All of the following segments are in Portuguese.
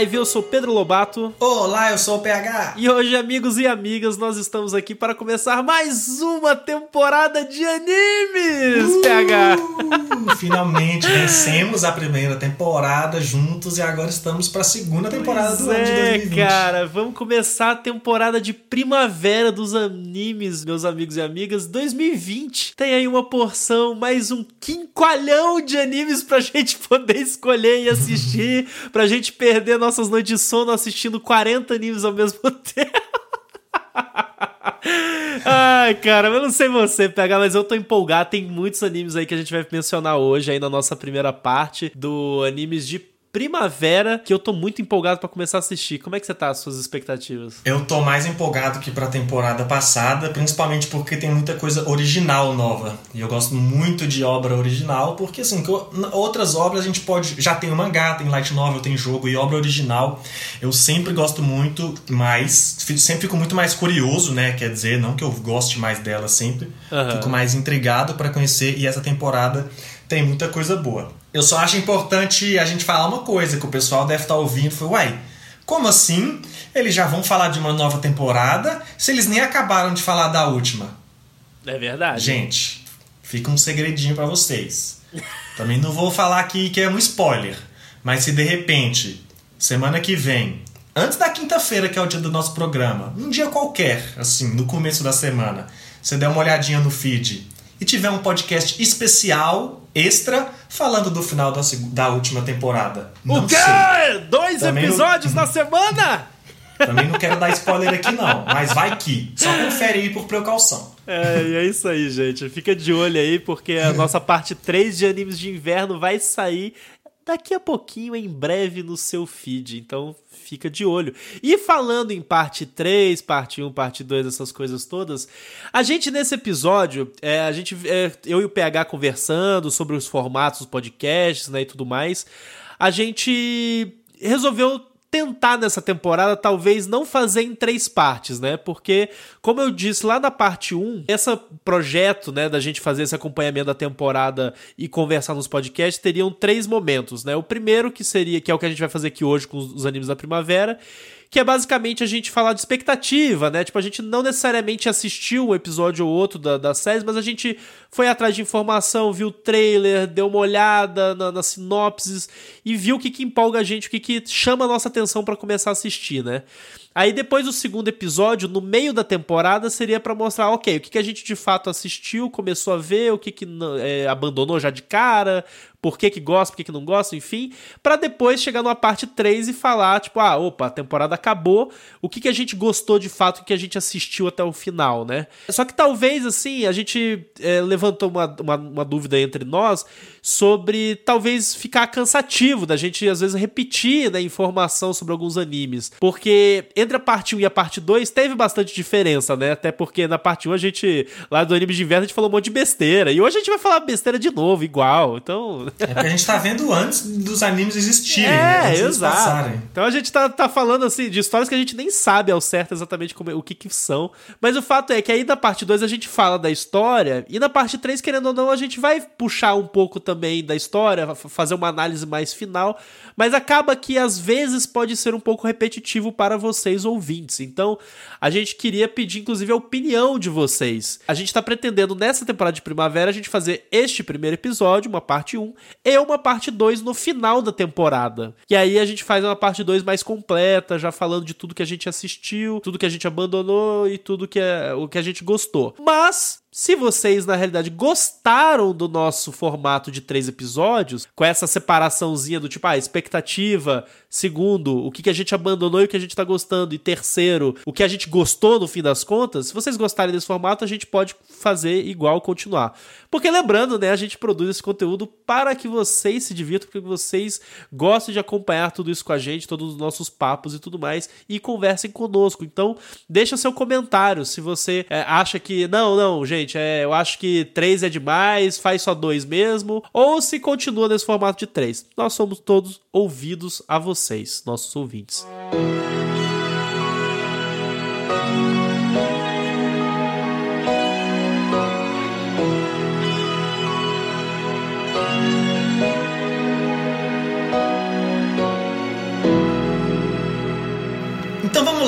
Overdrive, eu sou Pedro Lobato. Olá, eu sou o PH. E hoje, amigos e amigas, nós estamos aqui para começar mais uma temporada de animes, uh, PH. Finalmente vencemos a primeira temporada juntos e agora estamos para a segunda temporada pois do ano de 2020. É, cara, vamos começar a temporada de primavera dos animes, meus amigos e amigas, 2020. Tem aí uma porção, mais um quinqualhão de animes pra gente poder escolher e assistir, pra gente perder nossas noites de sono assistindo 40 animes ao mesmo tempo. Ai, cara, eu não sei você pegar, mas eu tô empolgado. Tem muitos animes aí que a gente vai mencionar hoje aí na nossa primeira parte do animes de primavera que eu tô muito empolgado para começar a assistir. Como é que você tá as suas expectativas? Eu tô mais empolgado que para a temporada passada, principalmente porque tem muita coisa original nova. E eu gosto muito de obra original, porque assim, outras obras a gente pode, já tem o mangá, tem light novel, tem jogo e obra original. Eu sempre gosto muito mais, sempre fico muito mais curioso, né? Quer dizer, não que eu goste mais dela sempre, uhum. fico mais intrigado para conhecer e essa temporada tem muita coisa boa. Eu só acho importante a gente falar uma coisa que o pessoal deve estar tá ouvindo. Foi, uai, como assim? Eles já vão falar de uma nova temporada se eles nem acabaram de falar da última? É verdade. Gente, fica um segredinho para vocês. Também não vou falar aqui que é um spoiler, mas se de repente, semana que vem, antes da quinta-feira, que é o dia do nosso programa, um dia qualquer, assim, no começo da semana, você der uma olhadinha no feed e tiver um podcast especial, extra, falando do final da, da última temporada. Não o quê? Sei. Dois Também episódios não... na semana? Também não quero dar spoiler aqui, não. Mas vai que. Só confere aí por precaução. É, e é isso aí, gente. Fica de olho aí, porque a nossa parte 3 de animes de inverno vai sair daqui a pouquinho, em breve, no seu feed. Então fica de olho. E falando em parte 3, parte 1, parte 2, essas coisas todas, a gente nesse episódio, é, a gente, é, eu e o PH conversando sobre os formatos dos podcasts né, e tudo mais, a gente resolveu tentar nessa temporada talvez não fazer em três partes, né? Porque, como eu disse lá na parte 1, esse projeto, né, da gente fazer esse acompanhamento da temporada e conversar nos podcasts, teriam três momentos, né? O primeiro que seria, que é o que a gente vai fazer aqui hoje com os animes da primavera, que é basicamente a gente falar de expectativa, né? Tipo, a gente não necessariamente assistiu um episódio ou outro da, da série, mas a gente foi atrás de informação, viu o trailer, deu uma olhada na, nas sinopses e viu o que, que empolga a gente, o que, que chama a nossa atenção para começar a assistir, né? Aí depois do segundo episódio, no meio da temporada, seria para mostrar, ok, o que, que a gente de fato assistiu, começou a ver, o que, que é, abandonou já de cara, por que, que gosta, por que, que não gosta, enfim, para depois chegar numa parte 3 e falar, tipo, ah, opa, a temporada acabou, o que, que a gente gostou de fato, o que a gente assistiu até o final, né? Só que talvez, assim, a gente é, levantou uma, uma, uma dúvida entre nós sobre talvez ficar cansativo da gente, às vezes, repetir né, informação sobre alguns animes, porque entre a parte 1 e a parte 2 teve bastante diferença, né? Até porque na parte 1 a gente, lá do anime de inverno, a gente falou um monte de besteira, e hoje a gente vai falar besteira de novo, igual, então... É porque a gente tá vendo antes dos animes existirem, é, né? exato. Então a gente tá, tá falando assim de histórias que a gente nem sabe ao certo exatamente como, o que que são. Mas o fato é que aí na parte 2 a gente fala da história, e na parte 3, querendo ou não, a gente vai puxar um pouco também da história, fazer uma análise mais final, mas acaba que às vezes pode ser um pouco repetitivo para vocês ouvintes. Então a gente queria pedir inclusive a opinião de vocês. A gente tá pretendendo nessa temporada de primavera a gente fazer este primeiro episódio, uma parte 1, e uma parte 2 no final da temporada. E aí a gente faz uma parte 2 mais completa, já falando de tudo que a gente assistiu, tudo que a gente abandonou e tudo que é, o que a gente gostou. Mas se vocês, na realidade, gostaram do nosso formato de três episódios, com essa separaçãozinha do tipo, ah, expectativa, segundo, o que, que a gente abandonou e o que a gente tá gostando, e terceiro, o que a gente gostou no fim das contas, se vocês gostarem desse formato, a gente pode fazer igual, continuar. Porque lembrando, né, a gente produz esse conteúdo para que vocês se divirtam, porque vocês gostem de acompanhar tudo isso com a gente, todos os nossos papos e tudo mais, e conversem conosco. Então, deixa seu comentário se você é, acha que, não, não, gente gente, é, eu acho que três é demais, faz só dois mesmo, ou se continua nesse formato de três. Nós somos todos ouvidos a vocês, nossos ouvintes. Música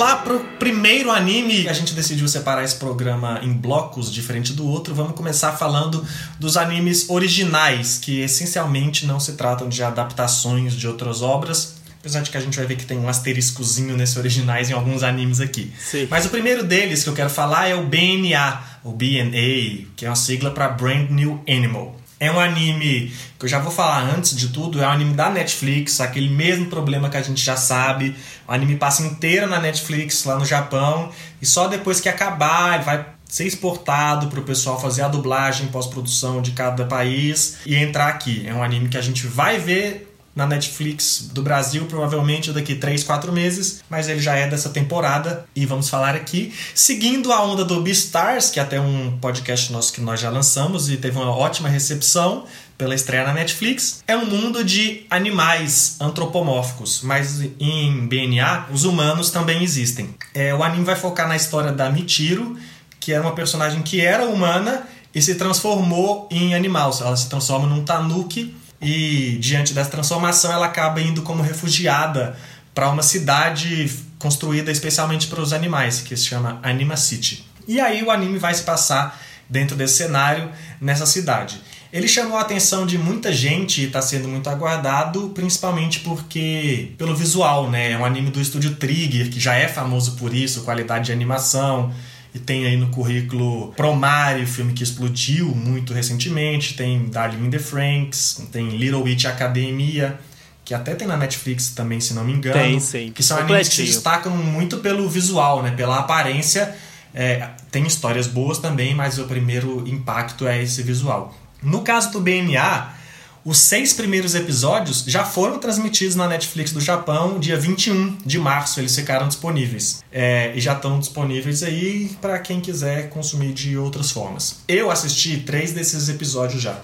lá pro primeiro anime. A gente decidiu separar esse programa em blocos diferente do outro. Vamos começar falando dos animes originais, que essencialmente não se tratam de adaptações de outras obras. Apesar de que a gente vai ver que tem um asteriscozinho nesse originais em alguns animes aqui. Sim. Mas o primeiro deles que eu quero falar é o BNA, o BNA, que é uma sigla para Brand New Animal. É um anime que eu já vou falar antes de tudo, é um anime da Netflix, aquele mesmo problema que a gente já sabe. O anime passa inteiro na Netflix lá no Japão e só depois que acabar ele vai ser exportado para o pessoal fazer a dublagem, pós-produção de cada país e entrar aqui. É um anime que a gente vai ver na Netflix do Brasil, provavelmente daqui 3, 4 meses, mas ele já é dessa temporada e vamos falar aqui. Seguindo a onda do Beastars, que é até um podcast nosso que nós já lançamos e teve uma ótima recepção pela estreia na Netflix, é um mundo de animais antropomórficos, mas em BNA os humanos também existem. É, o anime vai focar na história da Michiro, que é uma personagem que era humana e se transformou em animal. Ela se transforma num tanuki e diante dessa transformação ela acaba indo como refugiada para uma cidade construída especialmente para os animais, que se chama Anima City. E aí o anime vai se passar dentro desse cenário nessa cidade. Ele chamou a atenção de muita gente e está sendo muito aguardado, principalmente porque pelo visual, né? É um anime do estúdio Trigger, que já é famoso por isso, qualidade de animação, e tem aí no currículo Promare, filme que explodiu muito recentemente, tem Darling in the Franks, tem Little Witch Academia, que até tem na Netflix também, se não me engano. Tem, sim. Que são animes que se destacam muito pelo visual, né? Pela aparência. É, tem histórias boas também, mas o primeiro impacto é esse visual. No caso do BNA, os seis primeiros episódios já foram transmitidos na Netflix do Japão, dia 21 de março eles ficaram disponíveis. É, e já estão disponíveis aí para quem quiser consumir de outras formas. Eu assisti três desses episódios já.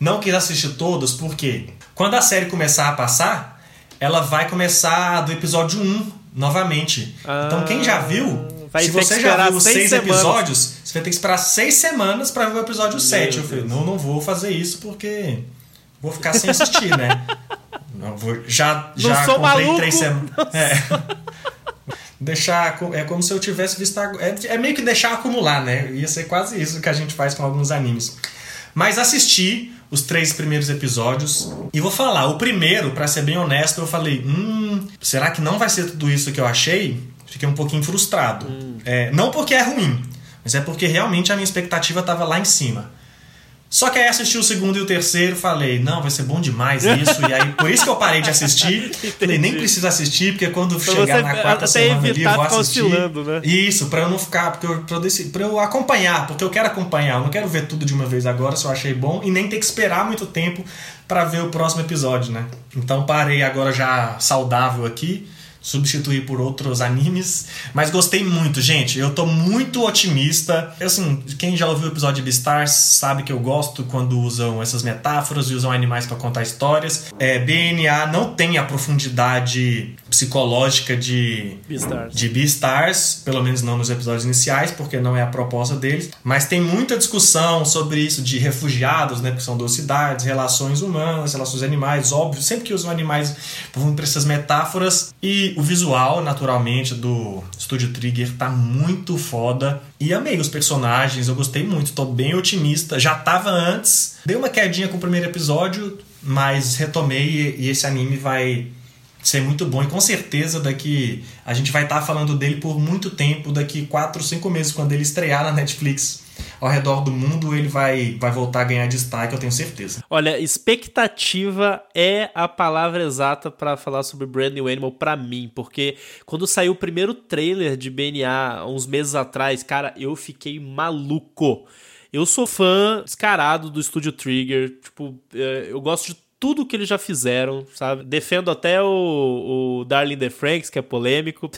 Não quis assistir todos porque quando a série começar a passar, ela vai começar do episódio 1 novamente. Ah, então quem já viu, se você já viu os seis semanas. episódios, você vai ter que esperar seis semanas para ver o episódio Meu 7. Eu falei, não, não vou fazer isso porque vou ficar sem assistir, né? Não, vou, já já não sou comprei maluco. três semanas. É. Deixar. É como se eu tivesse visto. É, é meio que deixar acumular, né? Ia ser quase isso que a gente faz com alguns animes. Mas assisti os três primeiros episódios. E vou falar, o primeiro, para ser bem honesto, eu falei: hum, será que não vai ser tudo isso que eu achei? Fiquei um pouquinho frustrado. Hum. É, não porque é ruim, mas é porque realmente a minha expectativa estava lá em cima. Só que aí assisti o segundo e o terceiro, falei, não, vai ser bom demais isso. e aí, por isso que eu parei de assistir. falei, nem preciso assistir, porque quando pra chegar na quarta semana ali, eu vou assistir. Né? Isso, para eu não ficar, porque eu, pra, eu pra eu acompanhar, porque eu quero acompanhar, eu não quero ver tudo de uma vez agora, se eu achei bom, e nem ter que esperar muito tempo para ver o próximo episódio, né? Então parei agora já saudável aqui substituir por outros animes. Mas gostei muito, gente. Eu tô muito otimista. Assim, quem já ouviu o episódio de Beastars sabe que eu gosto quando usam essas metáforas e usam animais para contar histórias. É, BNA não tem a profundidade psicológica de Beastars. de Beastars, pelo menos não nos episódios iniciais, porque não é a proposta deles. Mas tem muita discussão sobre isso de refugiados, né? Porque são duas cidades, relações humanas, relações animais, óbvio. Sempre que usam animais, vão para essas metáforas. E o visual, naturalmente, do Studio Trigger tá muito foda. E amei os personagens, eu gostei muito, tô bem otimista. Já tava antes, dei uma quedinha com o primeiro episódio, mas retomei e esse anime vai ser muito bom. E com certeza daqui a gente vai estar tá falando dele por muito tempo, daqui 4, 5 meses, quando ele estrear na Netflix ao redor do mundo, ele vai, vai voltar a ganhar destaque, eu tenho certeza. Olha, expectativa é a palavra exata para falar sobre Brand New Animal para mim, porque quando saiu o primeiro trailer de BNA uns meses atrás, cara, eu fiquei maluco. Eu sou fã descarado do Estúdio Trigger, tipo, é, eu gosto de tudo que eles já fizeram, sabe? Defendo até o, o Darling the Franks, que é polêmico.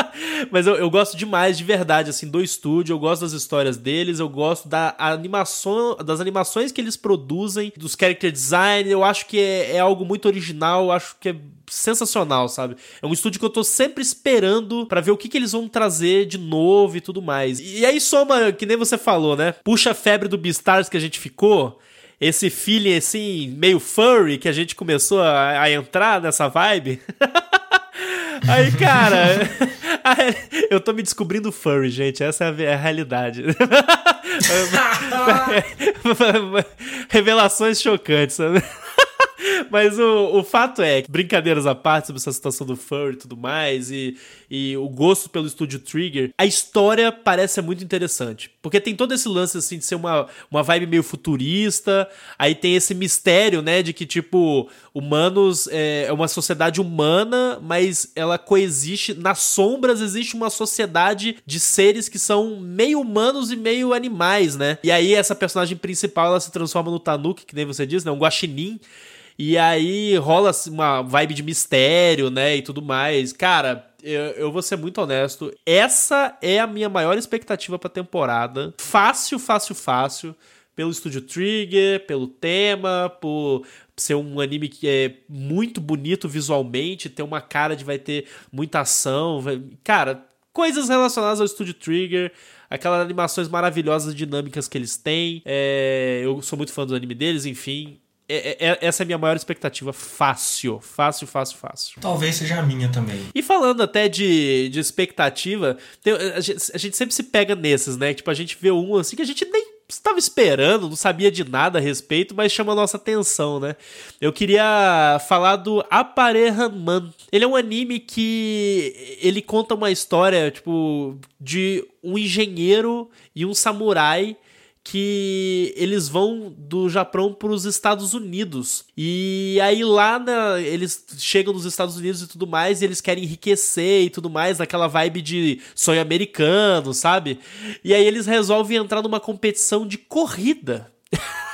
Mas eu, eu, gosto demais, de verdade, assim, do estúdio. Eu gosto das histórias deles, eu gosto da animação, das animações que eles produzem, dos character design. Eu acho que é, é algo muito original, eu acho que é sensacional, sabe? É um estúdio que eu tô sempre esperando para ver o que, que eles vão trazer de novo e tudo mais. E aí soma, que nem você falou, né? Puxa a febre do Beastars que a gente ficou esse feeling assim, meio furry, que a gente começou a, a entrar nessa vibe. Aí, cara, Eu tô me descobrindo furry, gente. Essa é a realidade. Revelações chocantes, sabe? Mas o, o fato é, brincadeiras à parte sobre essa situação do furry e tudo mais, e, e o gosto pelo estúdio Trigger, a história parece muito interessante. Porque tem todo esse lance, assim, de ser uma, uma vibe meio futurista, aí tem esse mistério, né, de que, tipo, humanos é, é uma sociedade humana, mas ela coexiste, nas sombras existe uma sociedade de seres que são meio humanos e meio animais, né? E aí essa personagem principal, ela se transforma no Tanuki, que nem você disse, né, um guaxinim, e aí rola uma vibe de mistério, né? E tudo mais. Cara, eu, eu, vou ser muito honesto. Essa é a minha maior expectativa pra temporada. Fácil, fácil, fácil. Pelo estúdio Trigger, pelo tema, por ser um anime que é muito bonito visualmente, ter uma cara de vai ter muita ação. Vai... Cara, coisas relacionadas ao estúdio Trigger aquelas animações maravilhosas, dinâmicas que eles têm. É, eu sou muito fã do anime deles, enfim. É, é, é, essa é a minha maior expectativa. Fácil, fácil, fácil, fácil. Talvez seja a minha também. E falando até de, de expectativa, tem, a, gente, a, gente, sempre se pega nesses, né? Tipo, a gente vê um assim que a gente nem estava esperando, não sabia de nada a respeito, mas chama a nossa atenção, né? Eu queria falar do Aparehaman. Ele é um anime que ele conta uma história, tipo, de um engenheiro e um samurai que eles vão do Japão para os Estados Unidos. E aí lá na, eles chegam nos Estados Unidos e tudo mais, e eles querem enriquecer e tudo mais, naquela vibe de sonho americano, sabe? E aí eles resolvem entrar numa competição de corrida.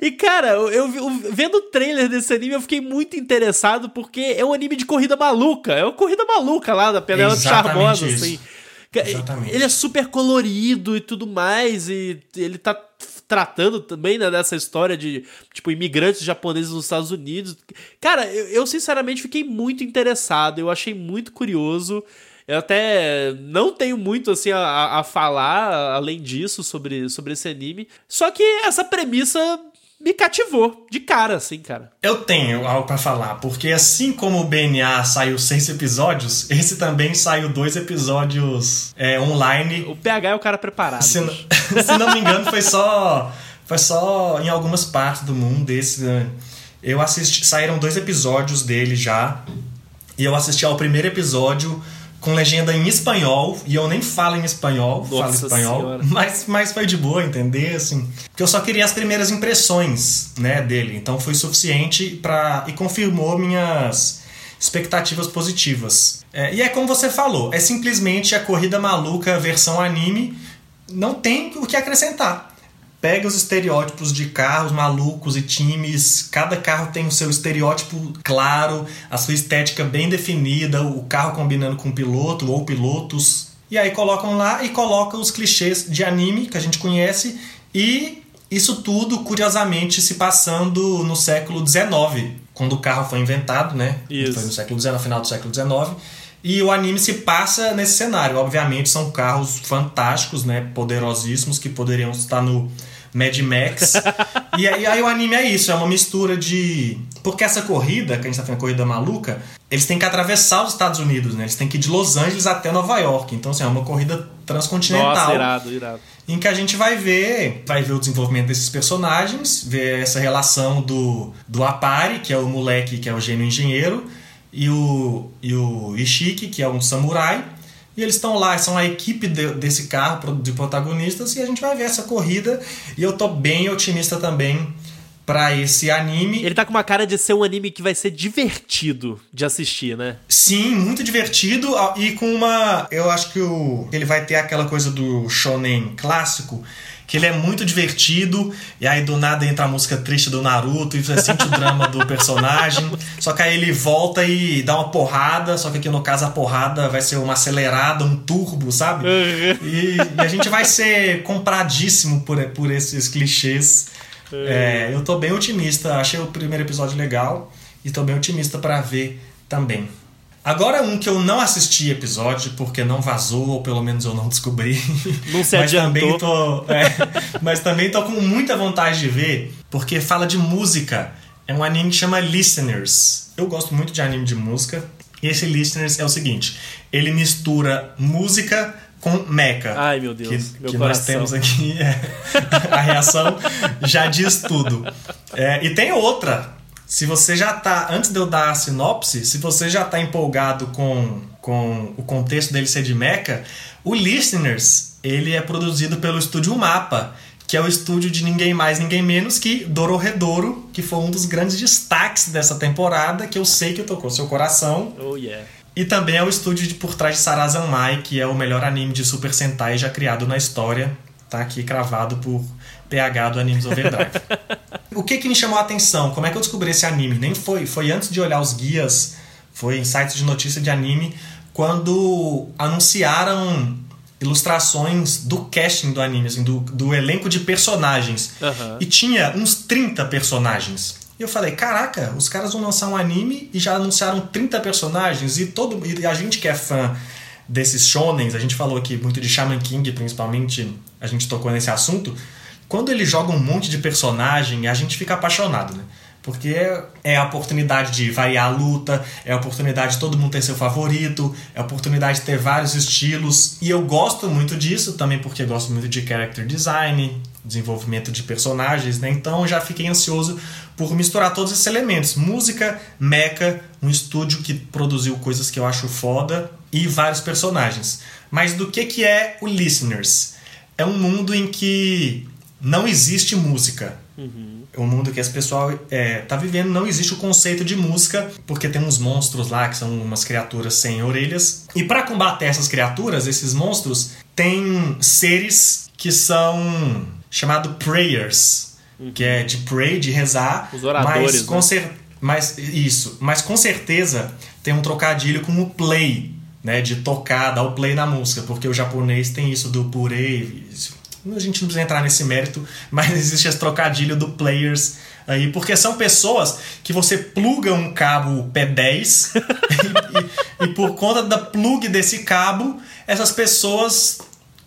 E, cara, eu, eu, vendo o trailer desse anime, eu fiquei muito interessado, porque é um anime de corrida maluca. É uma corrida maluca lá da Penélope Charmosa, assim. Exatamente. Ele é super colorido e tudo mais, e ele tá tratando também né, dessa história de, tipo, imigrantes japoneses nos Estados Unidos. Cara, eu, eu sinceramente fiquei muito interessado, eu achei muito curioso. Eu até não tenho muito assim a, a falar além disso sobre, sobre esse anime. Só que essa premissa me cativou de cara, assim, cara. Eu tenho algo para falar, porque assim como o BNA saiu seis episódios, esse também saiu dois episódios é, online. O PH é o cara preparado. Se, não, se não me engano, foi só foi só em algumas partes do mundo desse. Né? Eu assisti, saíram dois episódios dele já, e eu assisti ao primeiro episódio com legenda em espanhol, e eu nem falo em espanhol, Nossa falo espanhol, mas, mas foi de boa entender, assim. Porque eu só queria as primeiras impressões, né, dele. Então foi suficiente para e confirmou minhas expectativas positivas. É, e é como você falou, é simplesmente a corrida maluca versão anime, não tem o que acrescentar pega os estereótipos de carros malucos e times, cada carro tem o seu estereótipo claro, a sua estética bem definida, o carro combinando com o piloto ou pilotos. E aí colocam lá e colocam os clichês de anime que a gente conhece e isso tudo, curiosamente, se passando no século XIX, quando o carro foi inventado, né? Isso. Foi no século XIX, final do século XIX. E o anime se passa nesse cenário. Obviamente são carros fantásticos, né? Poderosíssimos que poderiam estar no Mad Max. e aí, aí, o anime é isso, é uma mistura de. Porque essa corrida, que a gente tá falando corrida maluca, eles têm que atravessar os Estados Unidos, né? Eles têm que ir de Los Angeles até Nova York. Então, assim, é uma corrida transcontinental. Nossa, irado, irado. Em que a gente vai ver, vai ver o desenvolvimento desses personagens, ver essa relação do, do Apari, que é o moleque que é o gênio engenheiro, e o, e o Ishiki, que é um samurai. E eles estão lá, são a equipe de, desse carro de protagonistas, e a gente vai ver essa corrida. E eu tô bem otimista também para esse anime. Ele tá com uma cara de ser um anime que vai ser divertido de assistir, né? Sim, muito divertido e com uma. Eu acho que o, ele vai ter aquela coisa do shonen clássico que ele é muito divertido, e aí do nada entra a música triste do Naruto e você sente o drama do personagem. Só que aí ele volta e dá uma porrada, só que aqui no caso a porrada vai ser uma acelerada, um turbo, sabe? Uhum. E, e a gente vai ser compradíssimo por, por esses clichês. Uhum. É, eu tô bem otimista, achei o primeiro episódio legal e tô bem otimista para ver também. Agora um que eu não assisti episódio porque não vazou, ou pelo menos eu não descobri. Não se mas adiantou. Também tô, é, mas também tô com muita vontade de ver, porque fala de música. É um anime que chama Listeners. Eu gosto muito de anime de música. E esse Listeners é o seguinte: ele mistura música com mecha. Ai, meu Deus. Que, meu que nós temos aqui. É, a reação já diz tudo. É, e tem outra. Se você já tá. Antes de eu dar a sinopse, se você já tá empolgado com, com o contexto dele ser de mecha, o Listeners ele é produzido pelo estúdio Mapa que é o estúdio de ninguém mais, ninguém menos que Dororedoro, que foi um dos grandes destaques dessa temporada, que eu sei que tocou seu coração. Oh, yeah. E também é o estúdio de por trás de Sarazanmai, que é o melhor anime de Super Sentai já criado na história. Tá aqui cravado por PH do Animes Overdrive. o que que me chamou a atenção? Como é que eu descobri esse anime? Nem foi, foi antes de olhar os guias, foi em sites de notícia de anime, quando anunciaram ilustrações do casting do anime, assim, do, do elenco de personagens. Uhum. E tinha uns 30 personagens. E eu falei, caraca, os caras vão lançar um anime e já anunciaram 30 personagens. E todo e a gente que é fã desses shonens, a gente falou aqui muito de Shaman King, principalmente, a gente tocou nesse assunto. Quando ele joga um monte de personagem, a gente fica apaixonado, né? Porque é a oportunidade de variar a luta, é a oportunidade de todo mundo ter seu favorito, é a oportunidade de ter vários estilos. E eu gosto muito disso também porque gosto muito de character design, desenvolvimento de personagens, né? Então já fiquei ansioso por misturar todos esses elementos. Música, mecha, um estúdio que produziu coisas que eu acho foda e vários personagens. Mas do que, que é o Listeners? É um mundo em que não existe música. Uhum. É um mundo que esse pessoal é, tá vivendo, não existe o conceito de música, porque tem uns monstros lá que são umas criaturas sem orelhas. E para combater essas criaturas, esses monstros, tem seres que são chamados prayers, uhum. que é de pray, de rezar. Os oradores, mas, com né? mas isso, mas com certeza tem um trocadilho com o play, né, de tocar, dar o play na música, porque o japonês tem isso do purei, a gente não precisa entrar nesse mérito, mas existe esse trocadilho do players aí, porque são pessoas que você pluga um cabo P10 e, e, e, por conta da plug desse cabo, essas pessoas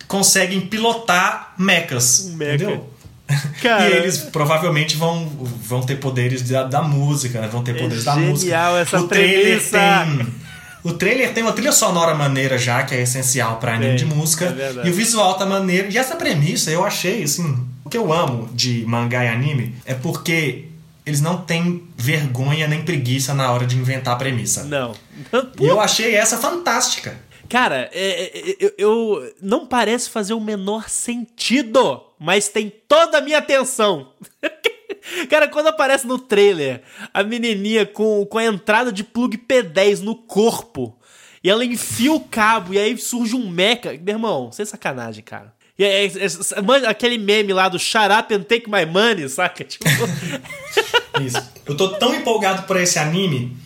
conseguem pilotar mechas, Um mecha. entendeu? Cara, E eles provavelmente vão, vão ter poderes da, da música, né? Vão ter poderes da É genial música. essa o trailer premissa. tem. O trailer tem uma trilha sonora maneira já, que é essencial pra anime de música. é e o visual tá maneiro. E essa premissa eu achei, assim. O que eu amo de mangá e anime é porque eles não têm vergonha nem preguiça na hora de inventar a premissa. Não. E eu achei essa fantástica. Cara, é- é- eu, eu- não parece fazer o menor sentido, mas tem toda a minha atenção. Cara, quando aparece no trailer a menininha com, com a entrada de plug P10 no corpo e ela enfia o cabo e aí surge um mecha. Meu irmão, sem sacanagem, cara. E é- é- é- aquele meme lá do Shut up and take my money, saca? Tipo, Isso. Eu tô tão empolgado por esse anime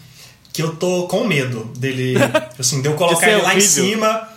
que eu tô com medo dele. Assim, de eu colocar ele lá em horrível. cima.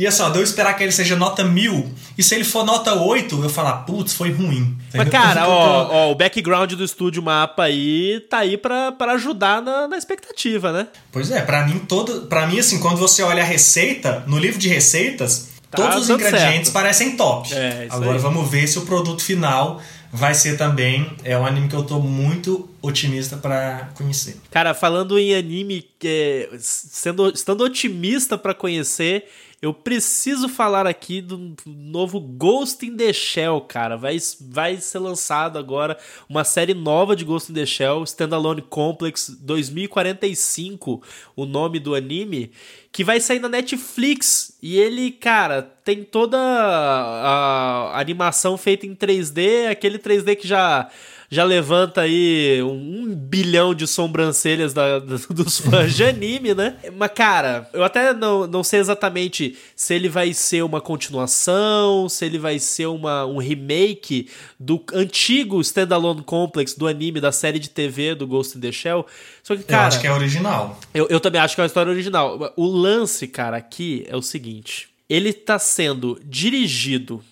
E assim, ó, de eu esperar que ele seja nota mil. E se ele for nota 8, eu falar, putz, foi ruim. Mas, Entendeu? cara, tô- ó, ó, o background do estúdio mapa aí tá aí pra, pra ajudar na, na expectativa, né? Pois é, pra mim, todo. para mim, assim, quando você olha a receita, no livro de receitas, Tá todos os ingredientes certo. parecem top. É, isso Agora aí. vamos ver se o produto final vai ser também. É um anime que eu tô muito otimista pra conhecer. Cara, falando em anime, é, sendo, estando otimista pra conhecer, eu preciso falar aqui do novo Ghost in the Shell, cara. Vai, vai ser lançado agora uma série nova de Ghost in the Shell, Standalone Complex 2045, o nome do anime, que vai sair na Netflix. E ele, cara, tem toda a, animação feita em 3D, aquele 3D que já já levanta aí um, bilhão de sobrancelhas da- dos fãs de anime, né? Mas, cara, eu até não, não sei exatamente se ele vai ser uma continuação, se ele vai ser uma, um remake do antigo Standalone Complex do anime, da série de TV do Ghost in the Shell. Só que, cara, eu acho que é original. eu, eu também acho que é uma história original. O lance, cara, aqui é o seguinte: ele tá sendo dirigido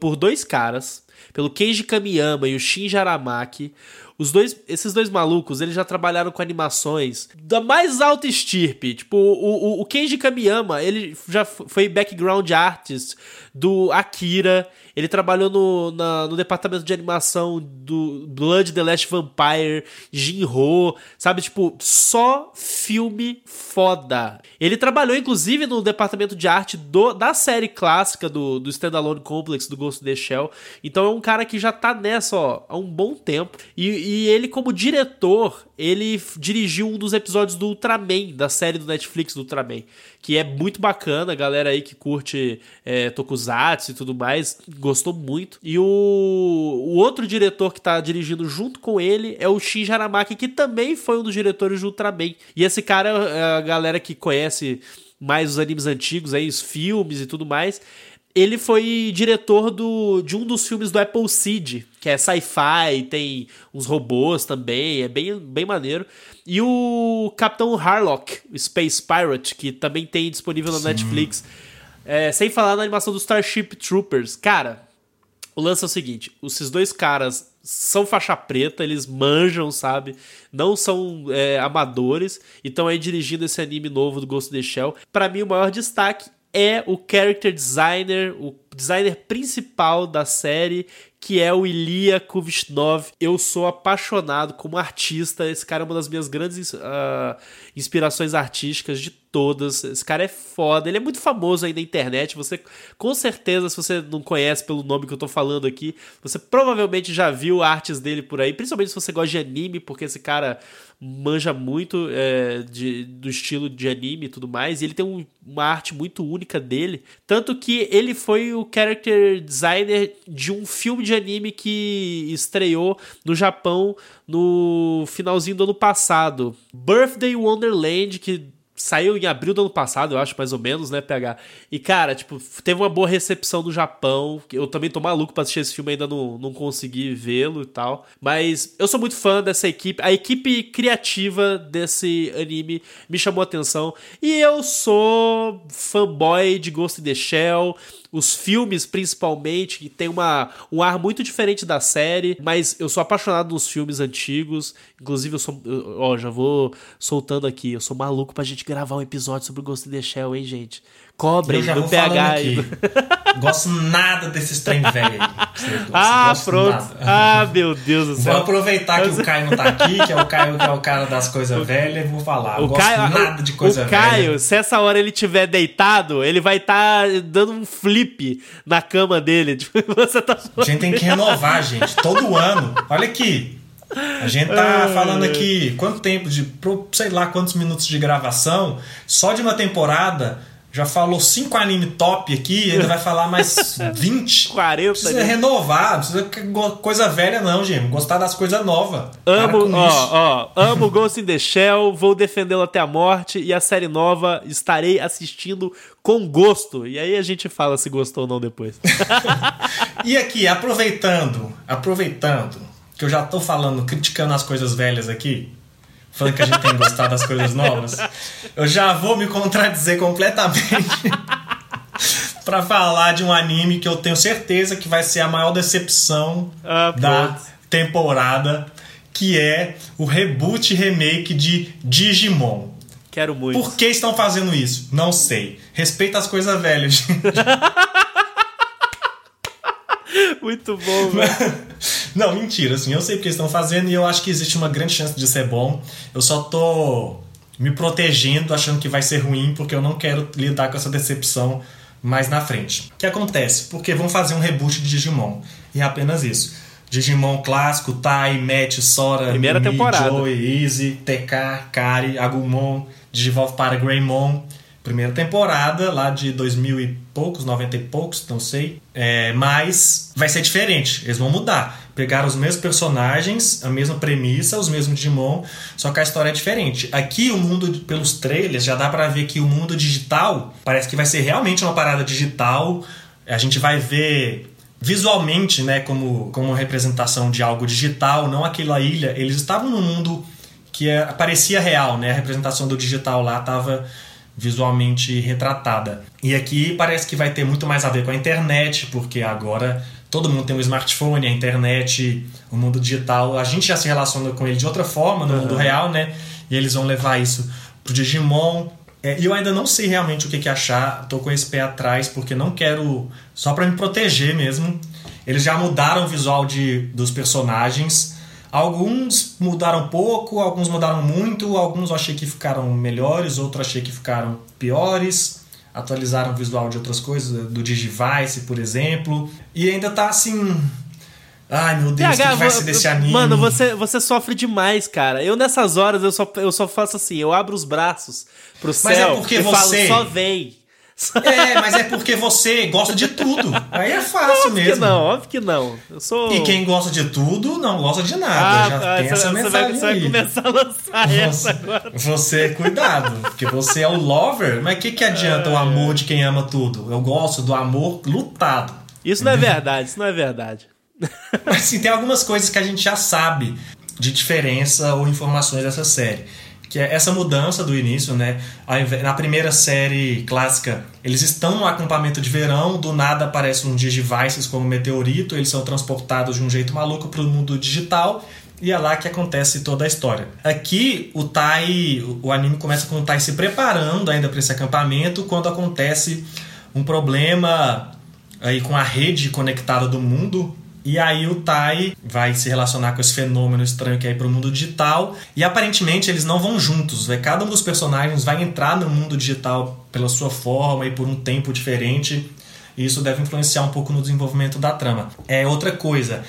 por dois caras, pelo Keiji Kamiyama e o Shinji Aramaki. Os dois, esses dois malucos, eles já trabalharam com animações da mais alta estirpe. Tipo, o, o, o Keiji Kamiyama, ele já foi background artist do Akira. Ele trabalhou no, na, no departamento de animação do Blood the Last Vampire, Jinro, sabe? Tipo, só filme foda. Ele trabalhou, inclusive, no departamento de arte do, da série clássica do, do Standalone Complex, do Ghost in the Shell. Então um cara que já tá nessa ó, há um bom tempo. E, e ele, como diretor, ele dirigiu um dos episódios do Ultraman, da série do Netflix do Ultraman que é muito bacana, a galera aí que curte é, Tokusatsu e tudo mais, gostou muito. E o, o outro diretor que tá dirigindo junto com ele é o Shinji Aramaki, que também foi um dos diretores do Ultraman. E esse cara, é a galera que conhece mais os animes antigos, aí, os filmes e tudo mais, ele foi diretor do, de um dos filmes do Apple Seed, que é sci-fi, tem uns robôs também, é bem, bem maneiro. E o Capitão Harlock, Space Pirate, que também tem disponível na Sim. Netflix. É, sem falar na animação do Starship Troopers. Cara, o lance é o seguinte: esses dois caras são faixa preta, eles manjam, sabe? Não são é, amadores e estão aí dirigindo esse anime novo do Ghost in the Shell. Para mim, o maior destaque é o character designer, o designer principal da série, que é o Ilya Kuvishnov. Eu sou apaixonado como artista. Esse cara é uma das minhas grandes uh, inspirações artísticas de todas. Esse cara é foda. Ele é muito famoso aí na internet. Você, com certeza, se você não conhece pelo nome que eu tô falando aqui, você provavelmente já viu artes dele por aí. Principalmente se você gosta de anime, porque esse cara manja muito é, de, do estilo de anime e tudo mais. E ele tem um, uma arte muito única dele. Tanto que ele foi o character designer de um filme de anime que estreou no Japão no finalzinho do ano passado. Birthday Wonderland, que Saiu em abril do ano passado, eu acho, mais ou menos, né, PH? E, cara, tipo, teve uma boa recepção no Japão. Eu também tô maluco pra assistir esse filme, ainda não, não consegui vê-lo e tal. Mas eu sou muito fã dessa equipe. A equipe criativa desse anime me chamou a atenção. E eu sou fanboy de Ghost in the Shell os filmes principalmente, que tem uma, um ar muito diferente da série, mas eu sou apaixonado nos filmes antigos, inclusive eu sou, ó, já vou soltando aqui, eu sou maluco pra gente gravar um episódio sobre o Ghost in the Shell, hein, gente? Cobrem no PH aí. Gosto nada desses trem velho aí. Ah, pronto. Nada. Ah, meu Deus do céu. Vou aproveitar que o Caio não tá aqui, que é o Caio que é o cara das coisas velhas, e vou falar. O gosto Caio, nada de coisa velha. O Caio, velha. se essa hora ele tiver deitado, ele vai estar tá dando um flip na cama dele. Tipo, você tá A gente tem que renovar, gente. Todo ano. Olha aqui. A gente tá falando aqui quanto tempo de, sei lá quantos minutos de gravação, só de uma temporada já falou cinco anime top aqui, ainda vai falar mais 20. 40. Precisa né? renovar, precisa coisa velha não, gente. Gostar das coisas novas. Amo, ó, ó, amo Ghost in the Shell, vou defendê-lo até a morte e a série nova estarei assistindo com gosto. E aí a gente fala se gostou ou não depois. e aqui, aproveitando, aproveitando que eu já tô falando, criticando as coisas velhas aqui, falando que a gente tem gostado das coisas novas, eu já vou me contradizer completamente para falar de um anime que eu tenho certeza que vai ser a maior decepção ah, da temporada, que é o reboot remake de Digimon. Quero muito. Por que estão fazendo isso? Não sei. Respeita as coisas velhas, gente. Muito bom, velho. Não, mentira, assim, eu sei porque estão fazendo e eu acho que existe uma grande chance de ser bom. Eu só tô me protegendo, achando que vai ser ruim, porque eu não quero lidar com essa decepção mais na frente. O que acontece? Porque vão fazer um reboot de Digimon. E é apenas isso. Digimon clássico, Tai, Matt, Sora, Primeira Mimi, temporada. Joey, Easy, TK, Kari, Agumon, Digivolve para Greymon primeira temporada, lá de 2000 e poucos, 90 e poucos, não sei. É, mas vai ser diferente, eles vão mudar. Pegaram os mesmos personagens, a mesma premissa, os mesmos Digimon, só que a história é diferente. Aqui o mundo, pelos trailers, já dá para ver que o mundo digital parece que vai ser realmente uma parada digital. A gente vai ver visualmente, né, como, como representação de algo digital, não aquela ilha. Eles estavam no mundo que é, parecia real, né? A representação do digital lá estava visualmente retratada. E aqui parece que vai ter muito mais a ver com a internet, porque agora todo mundo tem um smartphone, a internet, o mundo digital. A gente já se relaciona com ele de outra forma no uhum. mundo real, né? E eles vão levar isso pro Digimon. É, e eu ainda não sei realmente o que, que achar, tô com esse pé atrás, porque não quero. Só para me proteger mesmo. Eles já mudaram o visual de, dos personagens. Alguns mudaram pouco, alguns mudaram muito, alguns eu achei que ficaram melhores, outros achei que ficaram piores. Atualizaram o visual de outras coisas, do Digivice, por exemplo. E ainda tá assim. Ai meu Deus, o que, vai ser desse anime? Mano, você, você sofre demais, cara. Eu nessas horas eu só, eu só faço assim, eu abro os braços pro Mas céu é porque e você- falo, só vem. É, mas é porque você gosta de tudo. Aí é fácil Óbvio mesmo. que não, óbvio que não. Eu sou. E quem gosta de tudo não gosta de nada. Ah, Já ah, tem você, essa você vai, mensagem você vai começar a lançar essa agora. Você, cuidado, porque você é o lover, mas o que, que adianta o amor de quem ama tudo? Eu gosto do amor lutado. Isso não é verdade, isso não é verdade. Mas assim, tem algumas coisas que a gente já sabe de diferença ou informações dessa série. Que é essa mudança do início, né? Na primeira série clássica, eles estão no acampamento de verão, do nada aparecem uns digivices como meteorito, eles são transportados de um jeito maluco para o mundo digital. E é lá que acontece toda a história. Aqui, o Tai, o anime começa com o Tai se preparando ainda para esse acampamento, quando acontece um problema aí com a rede conectada do mundo. E aí o Tai vai se relacionar com esse fenômeno estranho que é ir pro mundo digital. E aparentemente eles não vão juntos. Né? Cada um dos personagens vai entrar no mundo digital pela sua forma e por um tempo diferente. E isso deve influenciar um pouco no desenvolvimento da trama. É outra coisa.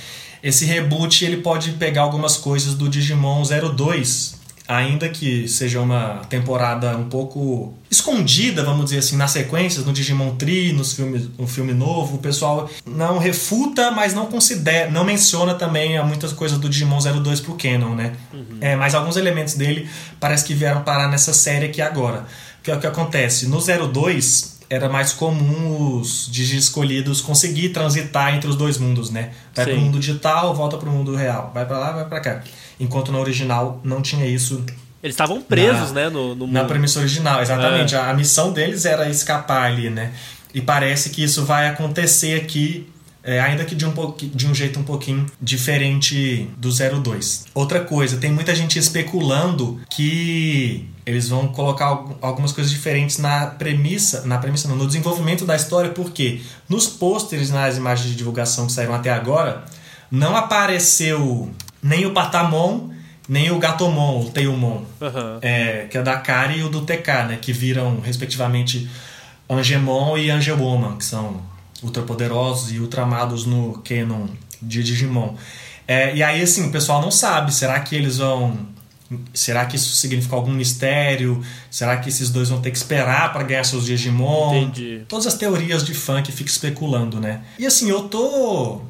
Esse reboot ele pode pegar algumas coisas do Digimon 02, ainda que seja uma temporada um pouco escondida, vamos dizer assim, nas sequências, no Digimon Tree, nos filmes, no filme novo, o pessoal não refuta, mas não considera, não menciona também muitas coisas do Digimon 02 pro Canon, né? É, mas alguns elementos dele parece que vieram parar nessa série aqui agora. Que é o que acontece? No 02 era mais comum os Digi escolhidos conseguir transitar entre os dois mundos, né? Vai pro mundo digital, volta pro mundo real. Vai pra lá, vai pra cá. Enquanto na original não tinha isso Eles estavam presos, Na- né, no, no na premissa original, exatamente. A, a missão deles era escapar ali, né? E parece que isso vai acontecer aqui, é, ainda que de um, de um jeito um pouquinho diferente do 02. Outra coisa, tem muita gente especulando que eles vão colocar algu- algumas coisas diferentes na premissa, na premissa não, no desenvolvimento da história, porque nos pôsteres, nas imagens de divulgação que saíram até agora, não apareceu nem o Patamon, nem o Gatomon, o Teilmon Aham. é, que é da Kari e o do TK, né? Que viram, respectivamente, Angemon e Angelwoman, que são ultrapoderosos e ultramados no canon de Digimon. É, e aí, assim, o pessoal não sabe. Será que eles vão... Será que isso significa algum mistério? Será que esses dois vão ter que esperar para ganhar seus Digimon? Entendi. Todas as teorias de fã que fica especulando, né? E assim, eu tô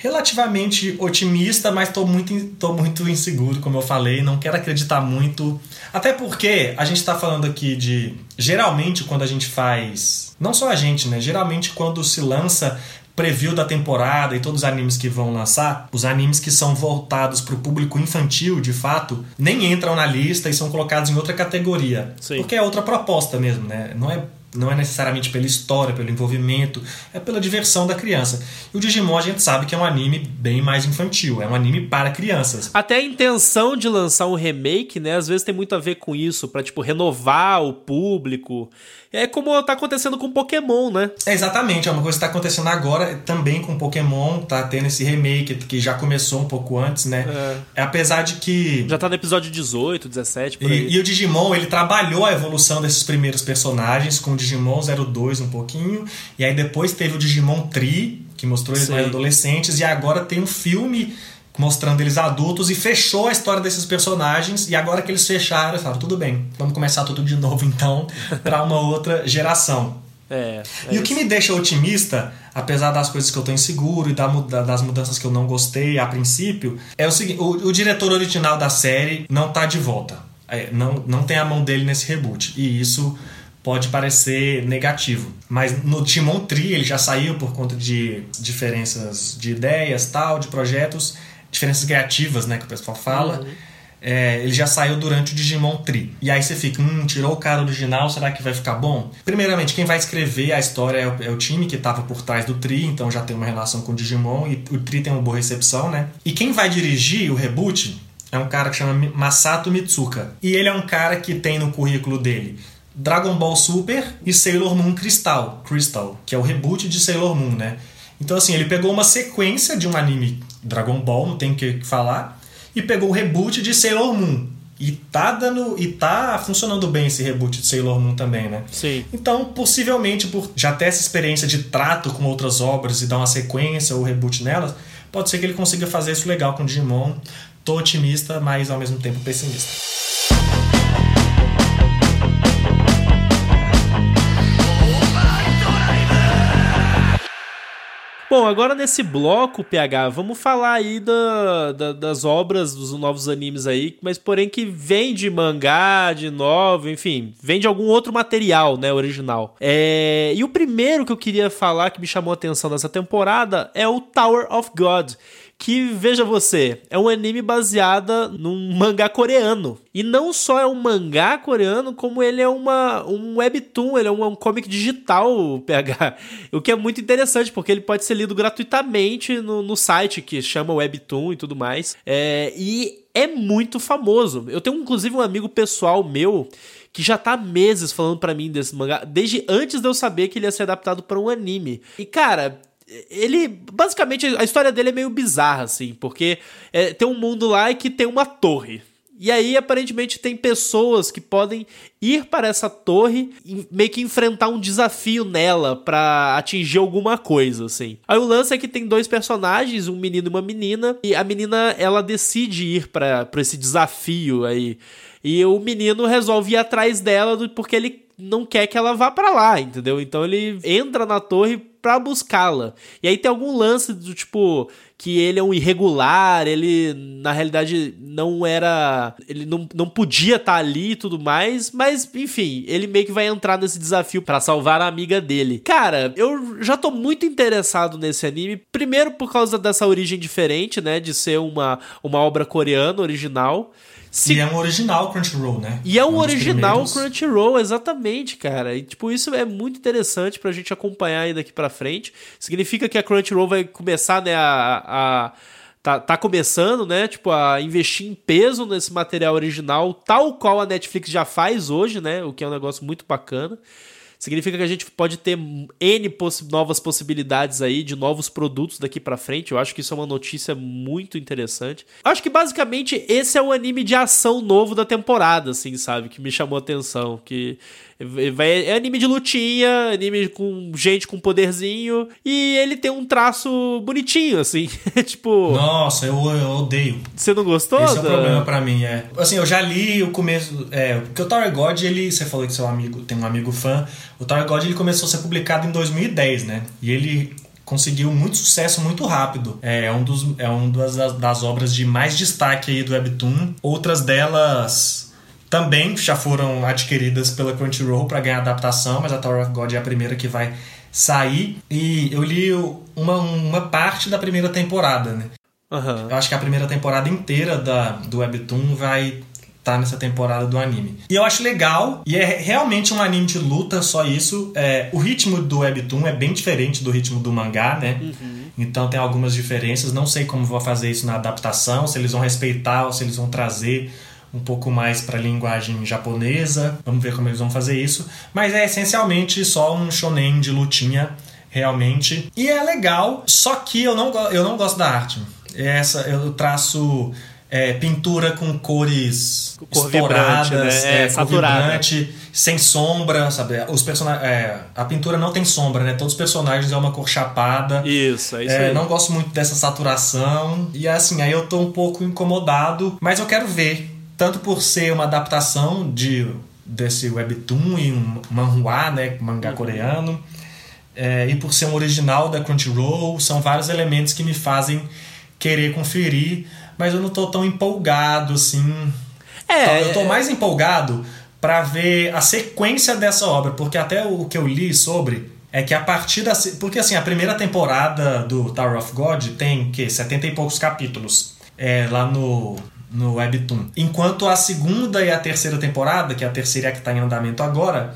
relativamente otimista, mas tô muito, tô muito inseguro, como eu falei, não quero acreditar muito. Até porque a gente tá falando aqui de. Geralmente, quando a gente faz. Não só a gente, né? Geralmente, quando se lança preview da temporada e todos os animes que vão lançar, os animes que são voltados para o público infantil, de fato, nem entram na lista e são colocados em outra categoria. Sim. Porque é outra proposta mesmo, né? Não é não é necessariamente pela história, pelo envolvimento, é pela diversão da criança. E o Digimon a gente sabe que é um anime bem mais infantil, é um anime para crianças. Até a intenção de lançar um remake, né? Às vezes tem muito a ver com isso, pra, tipo, renovar o público. É como tá acontecendo com Pokémon, né? É exatamente, é uma coisa que está acontecendo agora também com Pokémon, tá tendo esse remake que já começou um pouco antes, né? É. Apesar de que Já tá no episódio 18, 17, por aí. E, e o Digimon, ele trabalhou a evolução desses primeiros personagens com Digimon 02 um pouquinho, e aí depois teve o Digimon Tree, que mostrou eles Sim. mais adolescentes, e agora tem um filme mostrando eles adultos e fechou a história desses personagens, e agora que eles fecharam, eles falaram, tudo bem, vamos começar tudo de novo então, para uma outra geração. É. é E o que isso. me deixa otimista, apesar das coisas que eu tô inseguro e das mudanças que eu não gostei a princípio, é o seguinte: o, o diretor original da série não tá de volta. É, não, não tem a mão dele nesse reboot. E isso pode parecer negativo. Mas no Timon Tree ele já saiu por conta de diferenças de ideias, tal, de projetos, diferenças criativas, né, que o pessoal fala. É, ele já saiu durante o Digimon Tree. E aí você fica, hum, tirou o cara original, será que vai ficar bom? Primeiramente, quem vai escrever a história é o, é o time que estava por trás do Tree, então já tem uma relação com o Digimon e o Tree tem uma boa recepção, né? E quem vai dirigir o reboot é um cara que chama Masato Mitsuka. E ele é um cara que tem no currículo dele Dragon Ball Super e Sailor Moon Crystal, Crystal, que é o reboot de Sailor Moon, né? Então assim, ele pegou uma sequência de um anime Dragon Ball, não tem o que falar, e pegou o reboot de Sailor Moon. E tá dando. E tá funcionando bem esse reboot de Sailor Moon também, né? Sim. Então, possivelmente, por já ter essa experiência de trato com outras obras e dar uma sequência ou reboot nelas, pode ser que ele consiga fazer isso legal com Digimon. Tô otimista, mas ao mesmo tempo pessimista. Bom, agora nesse bloco, PH, vamos falar aí da, da, das obras dos novos animes aí, mas porém que vem de mangá, de novo, enfim, vem de algum outro material, né, original. É... E o primeiro que eu queria falar que me chamou a atenção nessa temporada é o Tower of God, que, veja você, é um anime baseado num mangá coreano. E não só é um mangá coreano, como ele é uma, um webtoon, ele é um, um comic digital, PH. O que é muito interessante, porque ele pode ser lido gratuitamente no, no site que chama Webtoon e tudo mais. É, e é muito famoso. Eu tenho, inclusive, um amigo pessoal meu que já tá meses falando para mim desse mangá, desde antes de eu saber que ele ia ser adaptado para um anime. E, cara, ele basicamente a história dele é meio bizarra assim, porque é, tem um mundo lá que tem uma torre. E aí, aparentemente, tem pessoas que podem ir para essa torre e meio que enfrentar um desafio nela para atingir alguma coisa, assim. Aí o lance é que tem dois personagens, um menino e uma menina, e a menina, ela decide ir para esse desafio aí. E o menino resolve ir atrás dela porque ele não quer que ela vá para lá, entendeu? Então ele entra na torre para buscá-la. E aí tem algum lance do tipo que ele é um irregular, ele na realidade não era, ele não, não podia estar tá ali e tudo mais, mas enfim, ele meio que vai entrar nesse desafio para salvar a amiga dele. Cara, eu já tô muito interessado nesse anime, primeiro por causa dessa origem diferente, né, de ser uma uma obra coreana original. Se... E é um original Crunchyroll, né? E é um, um original Crunchyroll, exatamente, cara. E, tipo, isso é muito interessante pra gente acompanhar aí daqui pra frente. Significa que a Crunchyroll vai começar, né, a... a tá, tá começando, né, tipo, a investir em peso nesse material original, tal qual a Netflix já faz hoje, né, o que é um negócio muito bacana. Significa que a gente pode ter N poss novas possibilidades aí de novos produtos daqui para frente. Eu acho que isso é uma notícia muito interessante. Acho que basicamente esse é o anime de ação novo da temporada, assim, sabe? Que me chamou a atenção. Que é anime de lutinha, anime com gente com poderzinho, e ele tem um traço bonitinho, assim. tipo. Nossa, eu, eu odeio. Você não gostou? Esse da... é o problema pra mim, é. Assim, eu já li o começo. É, porque o Tower God, ele. Você falou que seu amigo tem um amigo fã. O Tower God ele começou a ser publicado em 2010, né? E ele conseguiu muito sucesso muito rápido. É um dos é um das, das obras de mais destaque aí do Webtoon. Outras delas também já foram adquiridas pela Crunchyroll para ganhar adaptação, mas a Tower of God é a primeira que vai sair. E eu li uma, uma parte da primeira temporada, né? Uhum. Eu acho que a primeira temporada inteira da, do Webtoon vai estar tá nessa temporada do anime. E eu acho legal, e é realmente um anime de luta, só isso. É, o ritmo do Webtoon é bem diferente do ritmo do mangá, né? Uhum. Então tem algumas diferenças. Não sei como vou fazer isso na adaptação, se eles vão respeitar ou se eles vão trazer um pouco mais para a linguagem japonesa. Vamos ver como eles vão fazer isso. Mas é essencialmente só um shonen de lutinha, realmente. E é legal, só que eu não, eu não gosto da arte. Essa eu traço é, pintura com cores cor estouradas, né? é, é, vibrante, sem sombra, sabe? Os personagens, é, a pintura não tem sombra, né? Todos os personagens é uma cor chapada. Isso, é isso é, aí. Não gosto muito dessa saturação e assim aí eu tô um pouco incomodado, mas eu quero ver tanto por ser uma adaptação de desse webtoon e um manhua, né, mangá uhum. coreano, é, e por ser um original da Crunchyroll, são vários elementos que me fazem querer conferir, mas eu não tô tão empolgado assim. É, eu tô mais empolgado para ver a sequência dessa obra, porque até o que eu li sobre é que a partir da porque assim, a primeira temporada do Tower of God tem que 70 e poucos capítulos. É, lá no no Webtoon. Enquanto a segunda e a terceira temporada, que é a terceira é a que está em andamento agora,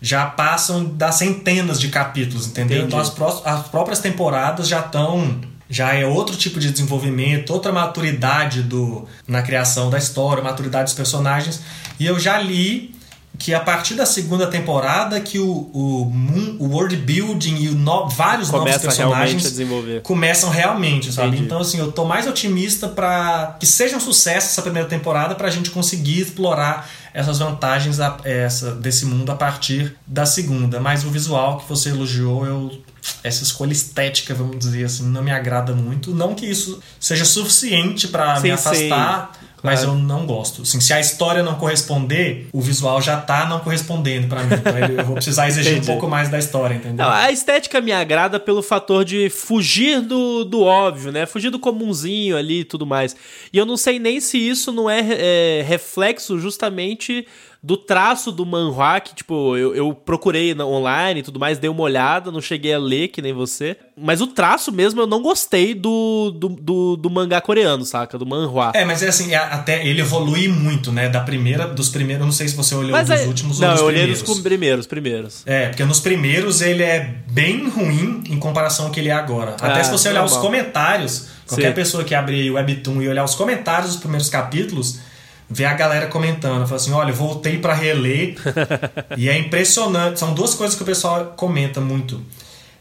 já passam das centenas de capítulos, entendeu? Entendi. Então as, pró as próprias temporadas já estão. Já é outro tipo de desenvolvimento, outra maturidade do, na criação da história, maturidade dos personagens. E eu já li que a partir da segunda temporada que o, o, moon, o world building e no, vários Começa novos personagens realmente começam realmente, sabe? Entendi. Então, assim, eu tô mais otimista para que seja um sucesso essa primeira temporada pra gente conseguir explorar essas vantagens a, essa, desse mundo a partir da segunda. Mas o visual que você elogiou, eu essa escolha estética, vamos dizer assim, não me agrada muito. Não que isso seja suficiente para me afastar. Mas eu não gosto. Assim, se a história não corresponder, o visual já tá não correspondendo para mim. Então eu vou precisar exigir um pouco mais da história, entendeu? Não, a estética me agrada pelo fator de fugir do, do óbvio, né? Fugir do comunzinho ali e tudo mais. E eu não sei nem se isso não é, é reflexo justamente do traço do manhua, que, tipo, eu, eu procurei na, online e tudo mais, dei uma olhada, não cheguei a ler, que nem você. Mas o traço mesmo eu não gostei do, do, do, do mangá coreano, saca? Do manhua. É, mas é assim, é, até ele evolui muito, né? Da primeira, dos primeiros, não sei se você olhou mas dos é, últimos não, ou dos eu primeiros. Olhei dos primeiros, primeiros. É, porque nos primeiros ele é bem ruim em comparação ao que ele é agora. Até ah, se você olhar os comentários, qualquer Sim. pessoa que abrir o Webtoon e olhar os comentários dos primeiros capítulos ver a galera comentando, fala assim, olha, voltei para reler e é impressionante. São duas coisas que o pessoal comenta muito.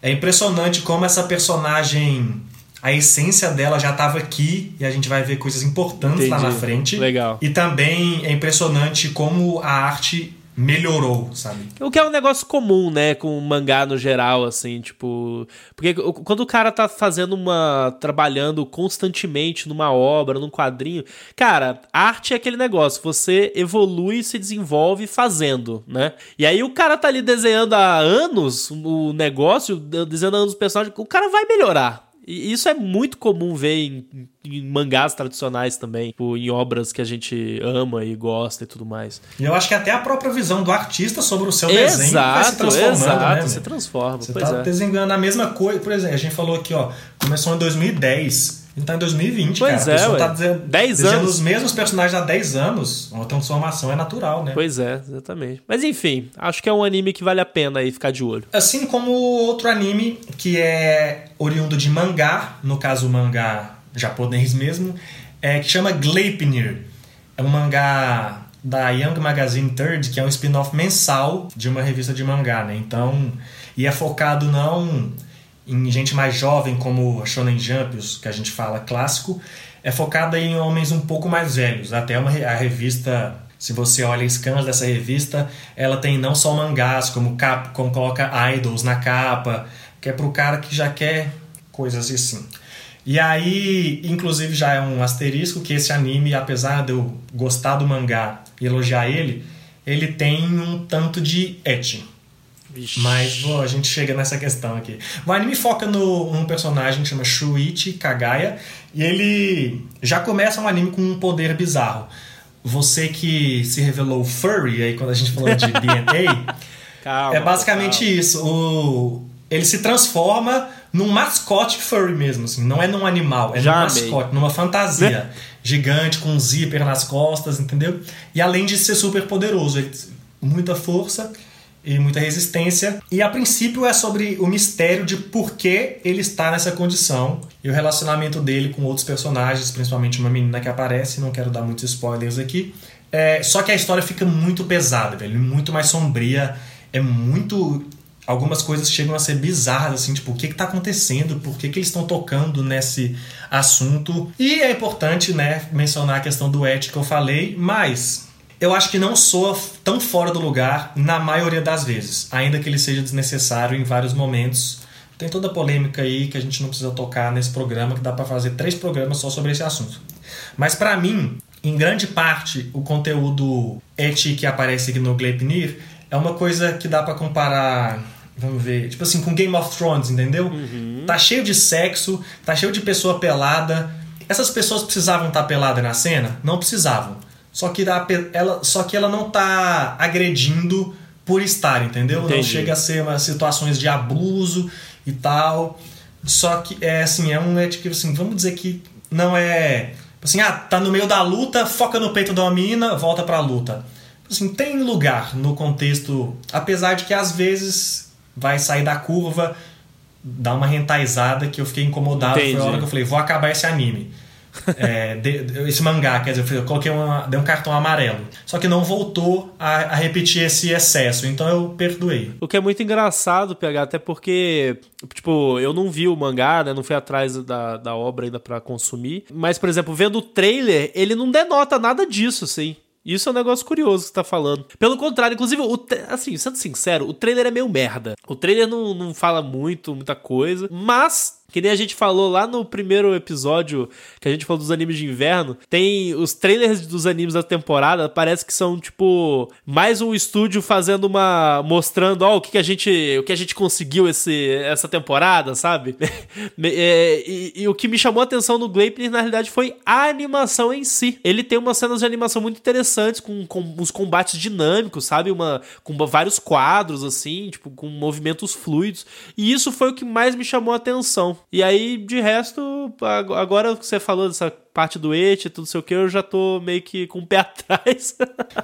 É impressionante como essa personagem, a essência dela já estava aqui e a gente vai ver coisas importantes Entendi. lá na frente. Legal. E também é impressionante como a arte melhorou, sabe? O que é um negócio comum, né, com mangá no geral, assim, tipo, porque quando o cara tá fazendo uma trabalhando constantemente numa obra, num quadrinho, cara, arte é aquele negócio, você evolui e se desenvolve fazendo, né? E aí o cara tá ali desenhando há anos o negócio, desenhando há anos o personagem, o cara vai melhorar, e isso é muito comum ver em, em, mangás tradicionais também, tipo, em obras que a gente ama e gosta e tudo mais. E eu acho que até a própria visão do artista sobre o seu exato, desenho vai se transformando, exato, né? se transforma. Você pois tá é. desenhando a mesma coisa. Por exemplo, a gente falou aqui, ó, começou em 2010. Gente tá em 2020, pois cara. É, a tá dizendo, 10 anos. os mesmos personagens há 10 anos. Uma transformação é natural, né? Pois é, exatamente. Mas enfim, acho que é um anime que vale a pena aí ficar de olho. Assim como outro anime que é oriundo de mangá, no caso mangá japonês mesmo, é, que chama Gleipnir. É um mangá da Young Magazine Third, que é um spin-off mensal de uma revista de mangá, né? Então, e é focado não em gente mais jovem, como a Shonen Jump, que a gente fala clássico, é focada em homens um pouco mais velhos. Até uma, a revista, se você olha scans dessa revista, ela tem não só mangás, como, cap, como coloca idols na capa, que é pro cara que já quer coisas assim. E aí, inclusive, já é um asterisco que esse anime, apesar de eu gostar do mangá e elogiar ele, ele tem um tanto de etching. Vixe. Mas a gente chega nessa questão aqui. O anime foca no um personagem que chama Shuichi Kagaya e ele já começa um anime com um poder bizarro. Você que se revelou furry aí quando a gente falou de DNA, calma, é basicamente calma. isso. O, ele se transforma num mascote furry mesmo, assim. Não é num animal, é Já num amei. mascote, numa fantasia gigante com um zíper nas costas, entendeu? E além de ser super poderoso, ele, muita força e muita resistência. E a princípio é sobre o mistério de por que ele está nessa condição e o relacionamento dele com outros personagens, principalmente uma menina que aparece, não quero dar muitos spoilers aqui. É, só que a história fica muito pesada, velho, muito mais sombria, é muito algumas coisas chegam a ser bizarras, assim, tipo, o que está acontecendo, por que, que eles estão tocando nesse assunto. E é importante, né, mencionar a questão do ético que eu falei, mas eu acho que não soa tão fora do lugar na maioria das vezes, ainda que ele seja desnecessário em vários momentos. Tem toda a polêmica aí que a gente não precisa tocar nesse programa, que dá para fazer três programas só sobre esse assunto. Mas para mim, em grande parte, o conteúdo eti que aparece aqui no Gleipnir é uma coisa que dá para comparar, vamos ver, tipo assim, com Game of Thrones, entendeu? Uhum. Tá cheio de sexo, tá cheio de pessoa pelada. Essas pessoas precisavam estar peladas na cena? Não precisavam. Só que, ela, só que ela não tá agredindo por estar, entendeu? Entendi. Não chega a ser uma situações de abuso e tal. Só que é assim, é um é tipo assim, vamos dizer que não é assim, ah, tá no meio da luta, foca no peito da menina, volta pra luta. Assim, tem lugar no contexto, apesar de que às vezes vai sair da curva, dá uma rentaizada que eu fiquei incomodado, Entendi. foi a hora que eu falei, vou acabar esse anime. É, de, esse mangá, quer dizer, eu coloquei uma, dei um cartão amarelo. Só que não voltou a, a, repetir esse excesso, então eu perdoei. O que é muito engraçado, pegar até porque, tipo, eu não vi o mangá, né? Não fui atrás da, da obra ainda para consumir. Mas, por exemplo, vendo o trailer, ele não denota nada disso, assim. Isso é um negócio curioso que você tá falando. Pelo contrário, inclusive, assim, sendo sincero, o trailer é meio merda. O trailer não, não fala muito, muita coisa, mas que nem a gente falou lá no primeiro episódio que a gente falou dos animes de inverno, tem os trailers dos animes da temporada, parece que são tipo mais um estúdio fazendo uma mostrando, ó, oh, o que, que a gente, o que a gente conseguiu esse, essa temporada, sabe? é, e, e, o que me chamou a atenção no Gleipnir na realidade foi a animação em si. Ele tem umas cenas de animação muito interessantes com, com os combates dinâmicos, sabe? Uma com vários quadros assim, tipo com movimentos fluidos. E isso foi o que mais me chamou a atenção. E aí, de resto, agora que você falou dessa parte do et, tudo sei o que, eu já tô meio que com o pé atrás.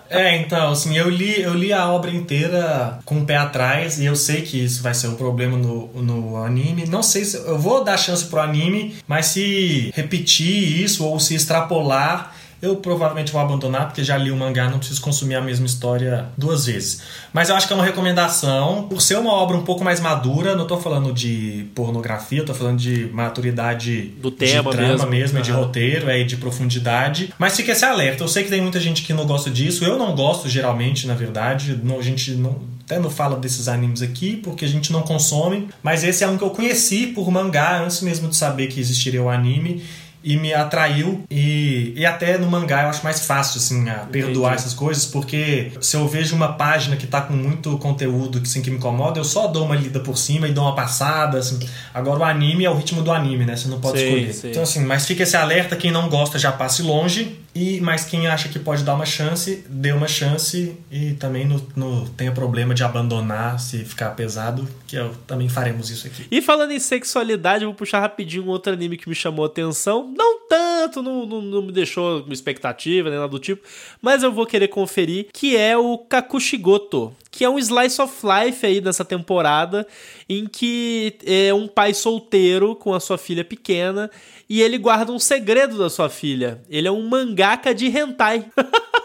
é, então, assim, eu li, eu li a obra inteira com o pé atrás e eu sei que isso vai ser um problema no, no anime. Não sei se eu vou dar chance pro anime, mas se repetir isso ou se extrapolar eu provavelmente vou abandonar porque já li o mangá, não preciso consumir a mesma história duas vezes. Mas eu acho que é uma recomendação, por ser uma obra um pouco mais madura, não estou falando de pornografia, estou falando de maturidade do tema de trama mesmo, mesmo uhum. de roteiro, é, de profundidade. Mas fica esse alerta. Eu sei que tem muita gente que não gosta disso, eu não gosto geralmente, na verdade. Não, a gente não, até não fala desses animes aqui porque a gente não consome, mas esse é um que eu conheci por mangá antes mesmo de saber que existiria o anime e me atraiu. E, e até no mangá eu acho mais fácil assim a perdoar Entendi. essas coisas porque se eu vejo uma página que tá com muito conteúdo que, assim, que me incomoda eu só dou uma lida por cima e dou uma passada assim. agora o anime é o ritmo do anime né? Você não pode escolher. então assim mas fica esse alerta quem não gosta já passe longe e mas quem acha que pode dar uma chance dê uma chance. E também não, tenha problema de abandonar se ficar pesado que eu, também faremos isso aqui. E falando em sexualidade vou puxar rapidinho um outro anime que me chamou a atenção. Não tanto, não, não, não, me deixou expectativa, nem nada do tipo, mas eu vou querer conferir, que é o Kakushigoto, que é um slice of life aí dessa temporada, em que é um pai solteiro com a sua filha pequena, e ele guarda um segredo da sua filha. Ele é um mangaka de hentai.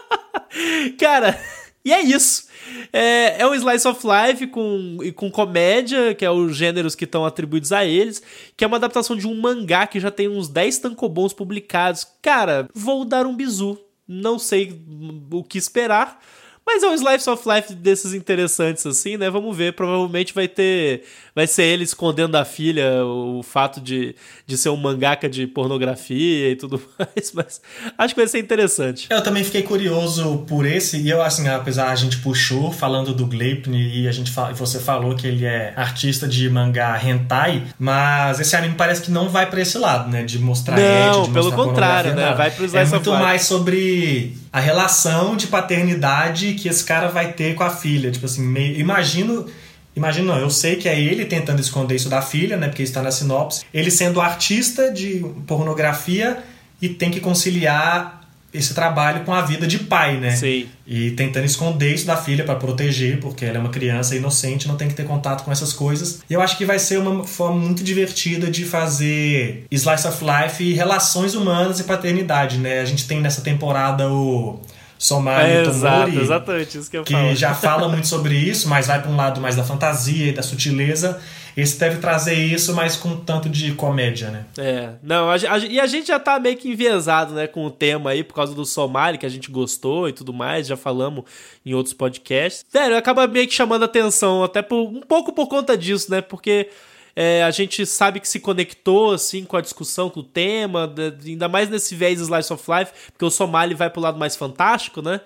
Cara, e é isso. É, é um slice of life com, com comédia, que é os gêneros que estão atribuídos a eles, que é uma adaptação de um mangá que já tem uns 10 tankobons publicados. Cara, vou dar um bizu. Não sei o que esperar, mas é um slice of life desses interessantes, assim, né? Vamos ver. Provavelmente vai ter. Vai ser ele escondendo da filha o fato de, de ser um mangaka de pornografia e tudo mais. Mas acho que vai ser interessante. Eu também fiquei curioso por esse. E eu, assim, apesar a gente puxou falando do Gleipnir e a gente você falou que ele é artista de mangá hentai, mas esse anime parece que não vai para esse lado, né? De mostrar Não, de pelo contrário, né? Vai pro slice É muito mais sobre a relação de paternidade que esse cara vai ter com a filha. Tipo assim, meio, imagino. Imagino não, eu sei que é ele tentando esconder isso da filha, né? Porque está na sinopse. Ele sendo artista de pornografia e tem que conciliar esse trabalho com a vida de pai, né? Sim. E tentando esconder isso da filha para proteger, porque ela é uma criança inocente, não tem que ter contato com essas coisas. E eu acho que vai ser uma forma muito divertida de fazer slice of life e relações humanas e paternidade, né? A gente tem nessa temporada o Somali é, Tomori, exatamente isso que eu que falo. já fala muito sobre isso, mas vai para um lado mais da fantasia e da sutileza. Esse deve trazer isso, mas com tanto de comédia, né? É, não, a, a, e a gente já tá meio que enviesado, né, com o tema aí, por causa do Somali, que a gente gostou e tudo mais, já falamos em outros podcasts. Sério, acaba meio que chamando atenção, até por, um pouco por conta disso, né, porque é, a gente sabe que se conectou assim com a discussão, com o tema, ainda mais nesse viés Slice of Life, porque o Somali vai pro lado mais fantástico, né?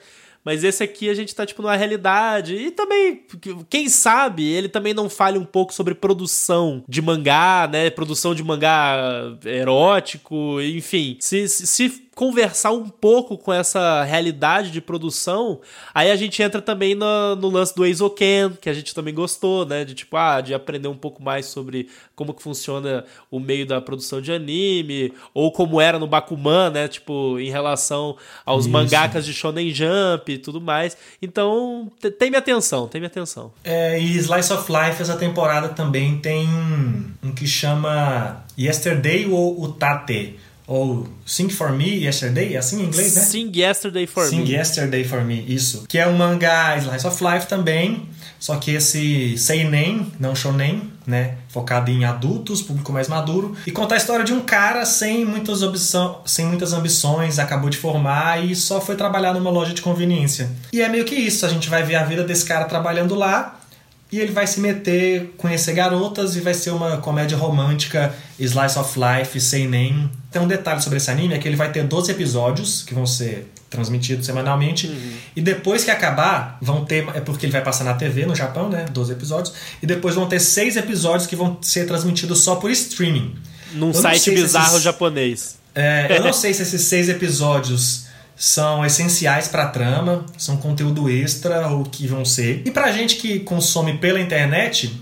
Mas esse aqui a gente tá, tipo, numa realidade. E também, quem sabe, ele também não fale um pouco sobre produção de mangá, né? Produção de mangá erótico, enfim. Se, se, se conversar um pouco com essa realidade de produção, aí a gente entra também no, no lance do Eizoken, que a gente também gostou, né? De tipo, ah, de aprender um pouco mais sobre como que funciona o meio da produção de anime, ou como era no Bakuman, né? Tipo, em relação aos Isso. mangakas de Shonen Jump e tudo mais. Então, tem minha atenção, tem minha atenção. É, e Slice of Life, essa temporada também tem um que chama Yesterday ou Utate ou Sing For Me Yesterday, é assim em inglês, né? Sing Yesterday For Sing Me. Sing Yesterday For Me, isso. Que é um mangá Slice of Life também, só que esse seinen, não shonen, né, focado em adultos, público mais maduro, e conta a história de um cara sem muitas, ambição, sem muitas ambições, acabou de formar e só foi trabalhar numa loja de conveniência. E é meio que isso, a gente vai ver a vida desse cara trabalhando lá, e ele vai se meter, conhecer garotas e vai ser uma comédia romântica, slice of life, seinen. Tem um detalhe sobre esse anime, é que ele vai ter 12 episódios, que vão ser transmitidos semanalmente. Uhum. E depois que acabar, vão ter. É porque ele vai passar na TV no Japão, né? 12 episódios. E depois vão ter seis episódios que vão ser transmitidos só por streaming. Num site bizarro esses, japonês. É, eu não sei se esses seis episódios são essenciais para a trama, são conteúdo extra ou que vão ser. E pra gente que consome pela internet,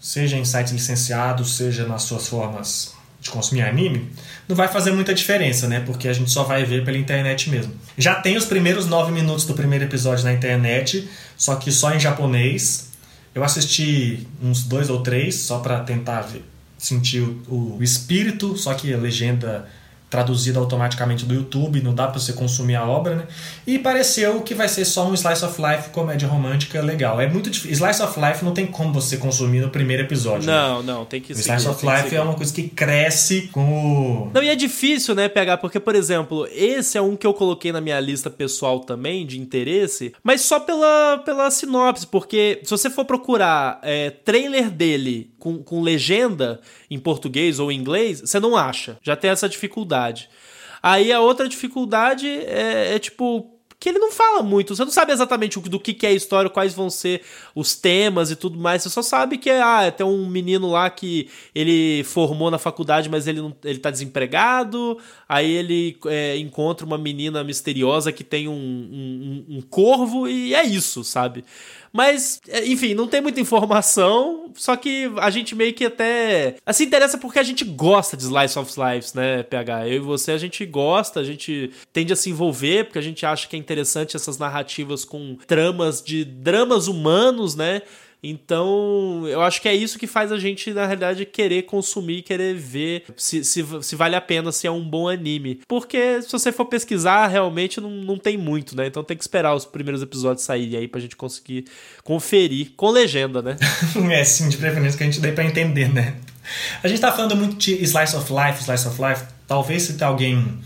seja em sites licenciados, seja nas suas formas de consumir anime, não vai fazer muita diferença, né? Porque a gente só vai ver pela internet mesmo. Já tem os primeiros nove minutos do primeiro episódio na internet, só que só em japonês. Eu assisti uns dois ou três só para tentar ver, sentir o, o espírito, só que a legenda traduzida automaticamente do YouTube, não dá para você consumir a obra, né? E pareceu que vai ser só um slice of life comédia romântica legal. É muito difícil. Slice of life não tem como você consumir no primeiro episódio. Né? Não, né? não, tem que ser. Slice of life é uma coisa que cresce com o Não, e é difícil, né, pegar, porque por exemplo, esse é um que eu coloquei na minha lista pessoal também de interesse, mas só pela pela sinopse, porque se você for procurar é, trailer dele com, com legenda em português ou em inglês, você não acha. Já tem essa dificuldade. Aí a outra dificuldade é, é tipo que ele não fala muito. Você não sabe exatamente do que, é a história, quais vão ser os temas e tudo mais. Você só sabe que ah, tem um menino lá que ele formou na faculdade, mas ele, não, ele tá desempregado. Aí ele é, encontra uma menina misteriosa que tem um, um, um corvo e é isso, sabe? Mas, é, enfim, não tem muita informação, só que a gente meio que até. Assim, interessa porque a gente gosta de Slice of Lives, né, PH? Eu e você, a gente gosta, a gente tende a se envolver, porque a gente acha que é interessante essas narrativas com tramas de dramas humanos, né? Então, eu acho que é isso que faz a gente, na realidade, querer consumir, querer ver se, se, se vale a pena, se é um bom anime. Porque se você for pesquisar, realmente não, não tem muito, né? Então tem que esperar os primeiros episódios saírem aí pra gente conseguir conferir com legenda, né? é, sim, de preferência que a gente dê pra entender, né? A gente tá falando muito de Slice of Life, Slice of Life. Talvez se alguém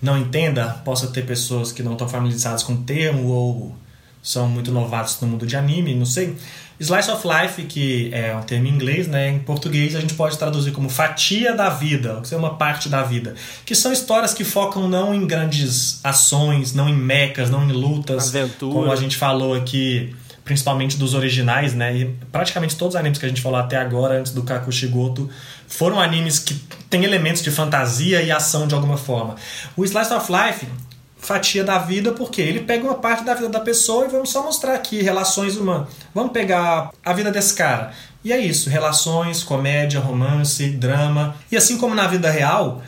não entenda, possa ter pessoas que não estão familiarizadas com o termo ou são muito novatos no mundo de anime, não sei. Slice of Life, que é um termo em inglês, né? em português a gente pode traduzir como fatia da vida, ou seja, uma parte da vida. Que são histórias que focam não em grandes ações, não em mecas, não em lutas, Aventura. como a gente falou aqui, principalmente dos originais, né? E praticamente todos os animes que a gente falou até agora, antes do Kakushigoto, foram animes que têm elementos de fantasia e ação de alguma forma. O Slice of Life fatia da vida, porque ele pega uma parte da vida da pessoa e vamos só mostrar aqui relações humanas. Vamos pegar a vida desse cara. E é isso, relações, comédia, romance, drama. E assim como na vida real,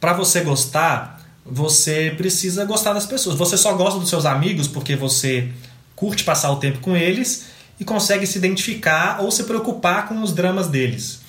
para você gostar, você precisa gostar das pessoas. Você só gosta dos seus amigos porque você curte passar o tempo com eles e consegue se identificar ou se preocupar com os dramas deles.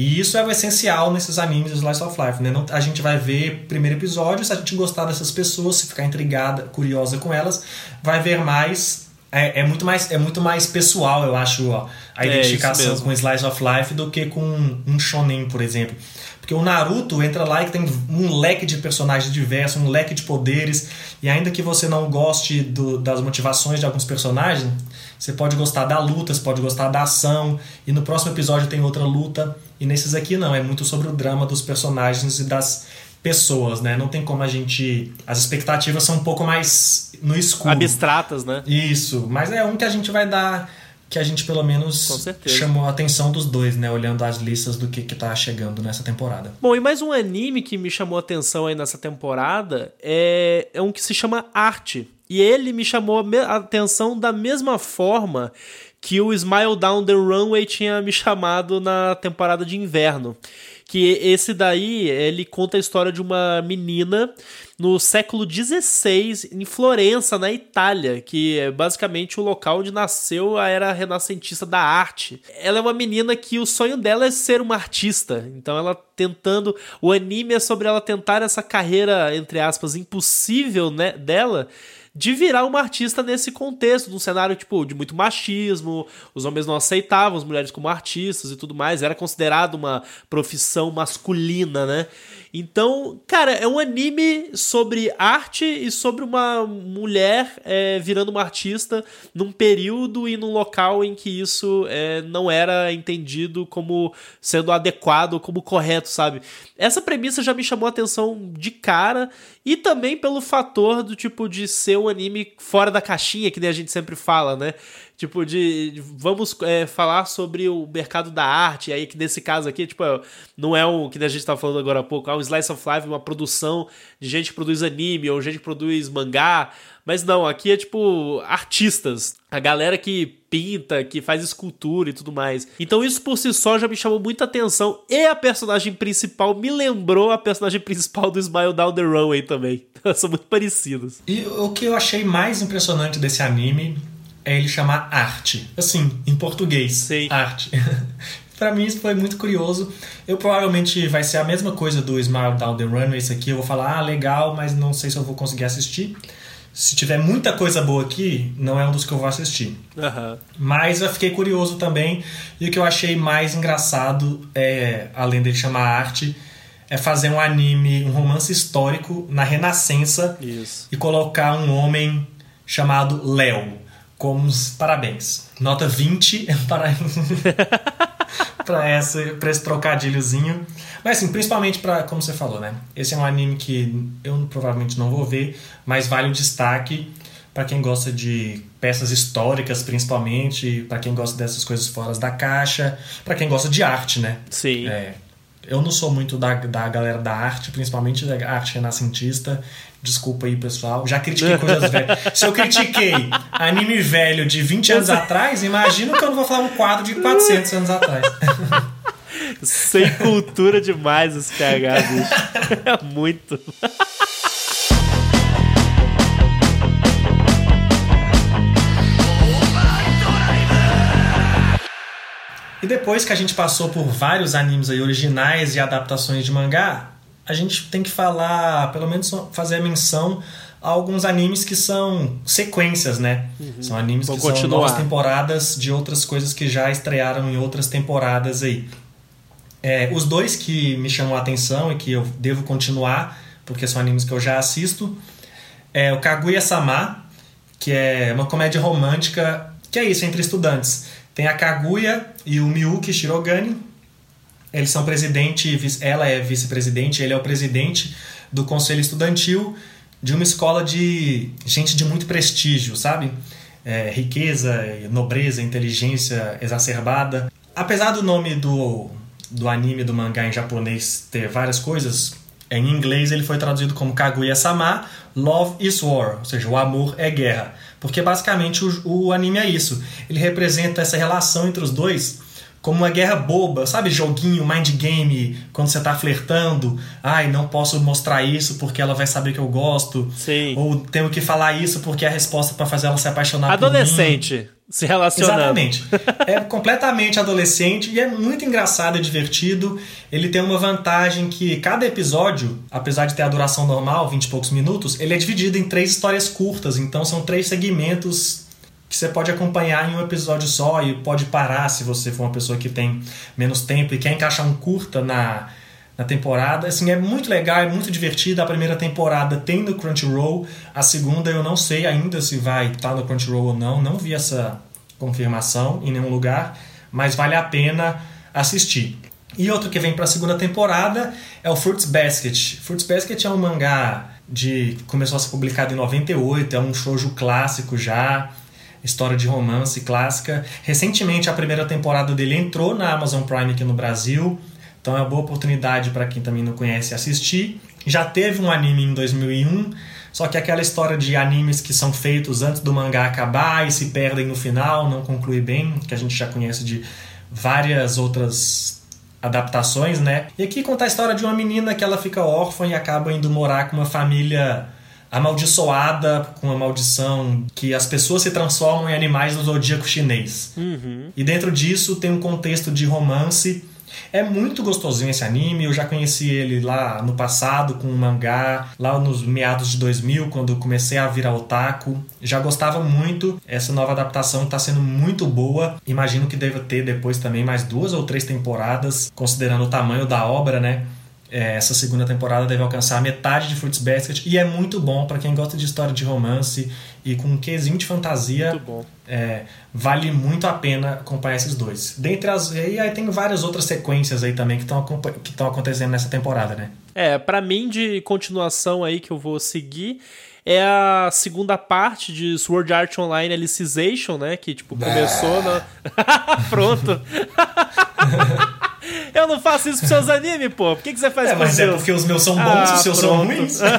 E isso é o essencial nesses animes de Slice of Life, né? Não, a gente vai ver primeiro episódio, se a gente gostar dessas pessoas, se ficar intrigada, curiosa com elas, vai ver mais. É, é muito, mais, é muito mais pessoal, eu acho, ó, a é, identificação com Slice of Life do que com um shonen, por exemplo. Porque o Naruto entra lá e tem um leque de personagens diversos, um leque de poderes, e ainda que você não goste do, das motivações de alguns personagens, você pode gostar da luta, você pode gostar da ação, e no próximo episódio tem outra luta. E nesses aqui não, é muito sobre o drama dos personagens e das pessoas, né? Não tem como a gente. As expectativas são um pouco mais no escuro. Abstratas, né? Isso, mas é um que a gente vai dar. Que a gente pelo menos chamou a atenção dos dois, né? Olhando as listas do que, que tá chegando nessa temporada. Bom, e mais um anime que me chamou a atenção aí nessa temporada é, é um que se chama Arte. E ele me chamou a atenção da mesma forma que o Smile Down the Runway tinha me chamado na temporada de inverno. Que esse daí, ele conta a história de uma menina no século XVI, em Florença, na Itália, que é basicamente o local onde nasceu a era renascentista da arte. Ela é uma menina que o sonho dela é ser uma artista, então ela tentando. O anime é sobre ela tentar essa carreira, entre aspas, impossível né, dela de virar uma artista nesse contexto, num cenário tipo de muito machismo, os homens não aceitavam as mulheres como artistas e tudo mais, era considerado uma profissão masculina, né? Então, cara, é um anime sobre arte e sobre uma mulher é, virando uma artista num período e num local em que isso é, não era entendido como sendo adequado, como correto, sabe? Essa premissa já me chamou a atenção de cara e também pelo fator do tipo de ser um anime fora da caixinha, que nem a gente sempre fala, né? Tipo, de, de vamos é, falar sobre o mercado da arte, aí que nesse caso aqui, tipo, não é um, que a gente estava falando agora há pouco, é um slice of life, uma produção de gente que produz anime ou gente que produz mangá, mas não, aqui é tipo artistas, a galera que pinta, que faz escultura e tudo mais. Então isso por si só já me chamou muita atenção e a personagem principal me lembrou a personagem principal do Smile Down the Runway também. São muito parecidos. E o que eu achei mais impressionante desse anime é ele chamar arte. Assim, em português. Sim. Arte. para mim isso foi muito curioso. Eu provavelmente vai ser a mesma coisa do Smile Down the Runway. Esse aqui eu vou falar, ah, legal, mas não sei se eu vou conseguir assistir. Se tiver muita coisa boa aqui, não é um dos que eu vou assistir. Uhum. Mas eu fiquei curioso também. E o que eu achei mais engraçado, é, além dele chamar arte, é fazer um anime, um romance histórico na Renascença Isso. e colocar um homem chamado Léo como parabéns. Nota 20 para para essa para esse trocadilhozinho. Mas assim, principalmente para, como você falou, né? Esse é um anime que eu provavelmente não vou ver, mas vale o destaque para quem gosta de peças históricas, principalmente, para quem gosta dessas coisas fora da caixa, para quem gosta de arte, né? Sim. É, eu não sou muito da, da galera da arte, principalmente da arte renascentista. Desculpa aí, pessoal. Já critiquei coisas velhas. Se eu critiquei anime velho de 20 anos atrás, imagina que eu não vou falar um quadro de 400 anos atrás. Sem cultura demais esse PH, bicho. Muito. E depois que a gente passou por vários animes aí originais e adaptações de mangá, a gente tem que falar, pelo menos fazer a menção a alguns animes que são sequências, né? Uhum. São animes Vou que continuar. são novas temporadas de outras coisas que já estrearam em outras temporadas aí. É, os dois que me chamam a atenção e que eu devo continuar, porque são animes que eu já assisto, é o Kaguya-sama, que é uma comédia romântica, que é isso, entre estudantes. Tem a Kaguya e o Miyuki Shirogane, eles são presidente, ela é vice-presidente, ele é o presidente do conselho estudantil de uma escola de gente de muito prestígio, sabe? É, riqueza, nobreza, inteligência exacerbada. Apesar do nome do, do anime, do mangá em japonês ter várias coisas, em inglês ele foi traduzido como Kaguya-sama, Love is War, ou seja, o amor é guerra. Porque basicamente o, o anime é isso. Ele representa essa relação entre os dois como uma guerra boba, sabe? Joguinho, mind game, quando você tá flertando. Ai, não posso mostrar isso porque ela vai saber que eu gosto. Sim. Ou tenho que falar isso porque é a resposta para fazer ela se apaixonar Adolescente. por mim. Se relacionando. Exatamente. é completamente adolescente e é muito engraçado e divertido. Ele tem uma vantagem que cada episódio, apesar de ter a duração normal, 20 e poucos minutos, ele é dividido em três histórias curtas. Então são três segmentos que você pode acompanhar em um episódio só e pode parar se você for uma pessoa que tem menos tempo e quer encaixar um curta na, na temporada. Assim, é muito legal, é muito divertido. A primeira temporada tem no Crunchyroll, a segunda eu não sei ainda se vai estar no Crunchyroll ou não, não vi essa confirmação em nenhum lugar, mas vale a pena assistir. E outro que vem para a segunda temporada é o Fruits Basket. Fruits Basket é um mangá de começou a ser publicado em 98, é um shoujo clássico já história de romance clássica. Recentemente a primeira temporada dele entrou na Amazon Prime aqui no Brasil, então é uma boa oportunidade para quem também não conhece assistir. Já teve um anime em 2001, só que aquela história de animes que são feitos antes do mangá acabar e se perdem no final, não conclui bem, que a gente já conhece de várias outras adaptações, né? E aqui conta a história de uma menina que ela fica órfã e acaba indo morar com uma família amaldiçoada com uma maldição que as pessoas se transformam em animais do zodíaco chinês. Uhum. E dentro disso tem um contexto de romance. É muito gostosinho esse anime, eu já conheci ele lá no passado com um mangá, lá nos meados de 2000, quando comecei a virar otaku. Já gostava muito, essa nova adaptação está sendo muito boa. Imagino que deva ter depois também mais duas ou três temporadas, considerando o tamanho da obra, né? É, essa segunda temporada deve alcançar metade de Fruits Basket e é muito bom para quem gosta de história de romance e com um quesinho de fantasia. Muito bom. É, vale muito a pena acompanhar esses dois. Dentre as e aí tem várias outras sequências aí também que estão que estão acontecendo nessa temporada, né? É, para mim de continuação aí que eu vou seguir é a segunda parte de Sword Art Online Alicization, né, que tipo começou na Pronto. Eu não faço isso com seus animes, pô. Por que, que você faz é, com mas é seus? porque os meus são bons Ah, e os seus são pronto. ruins.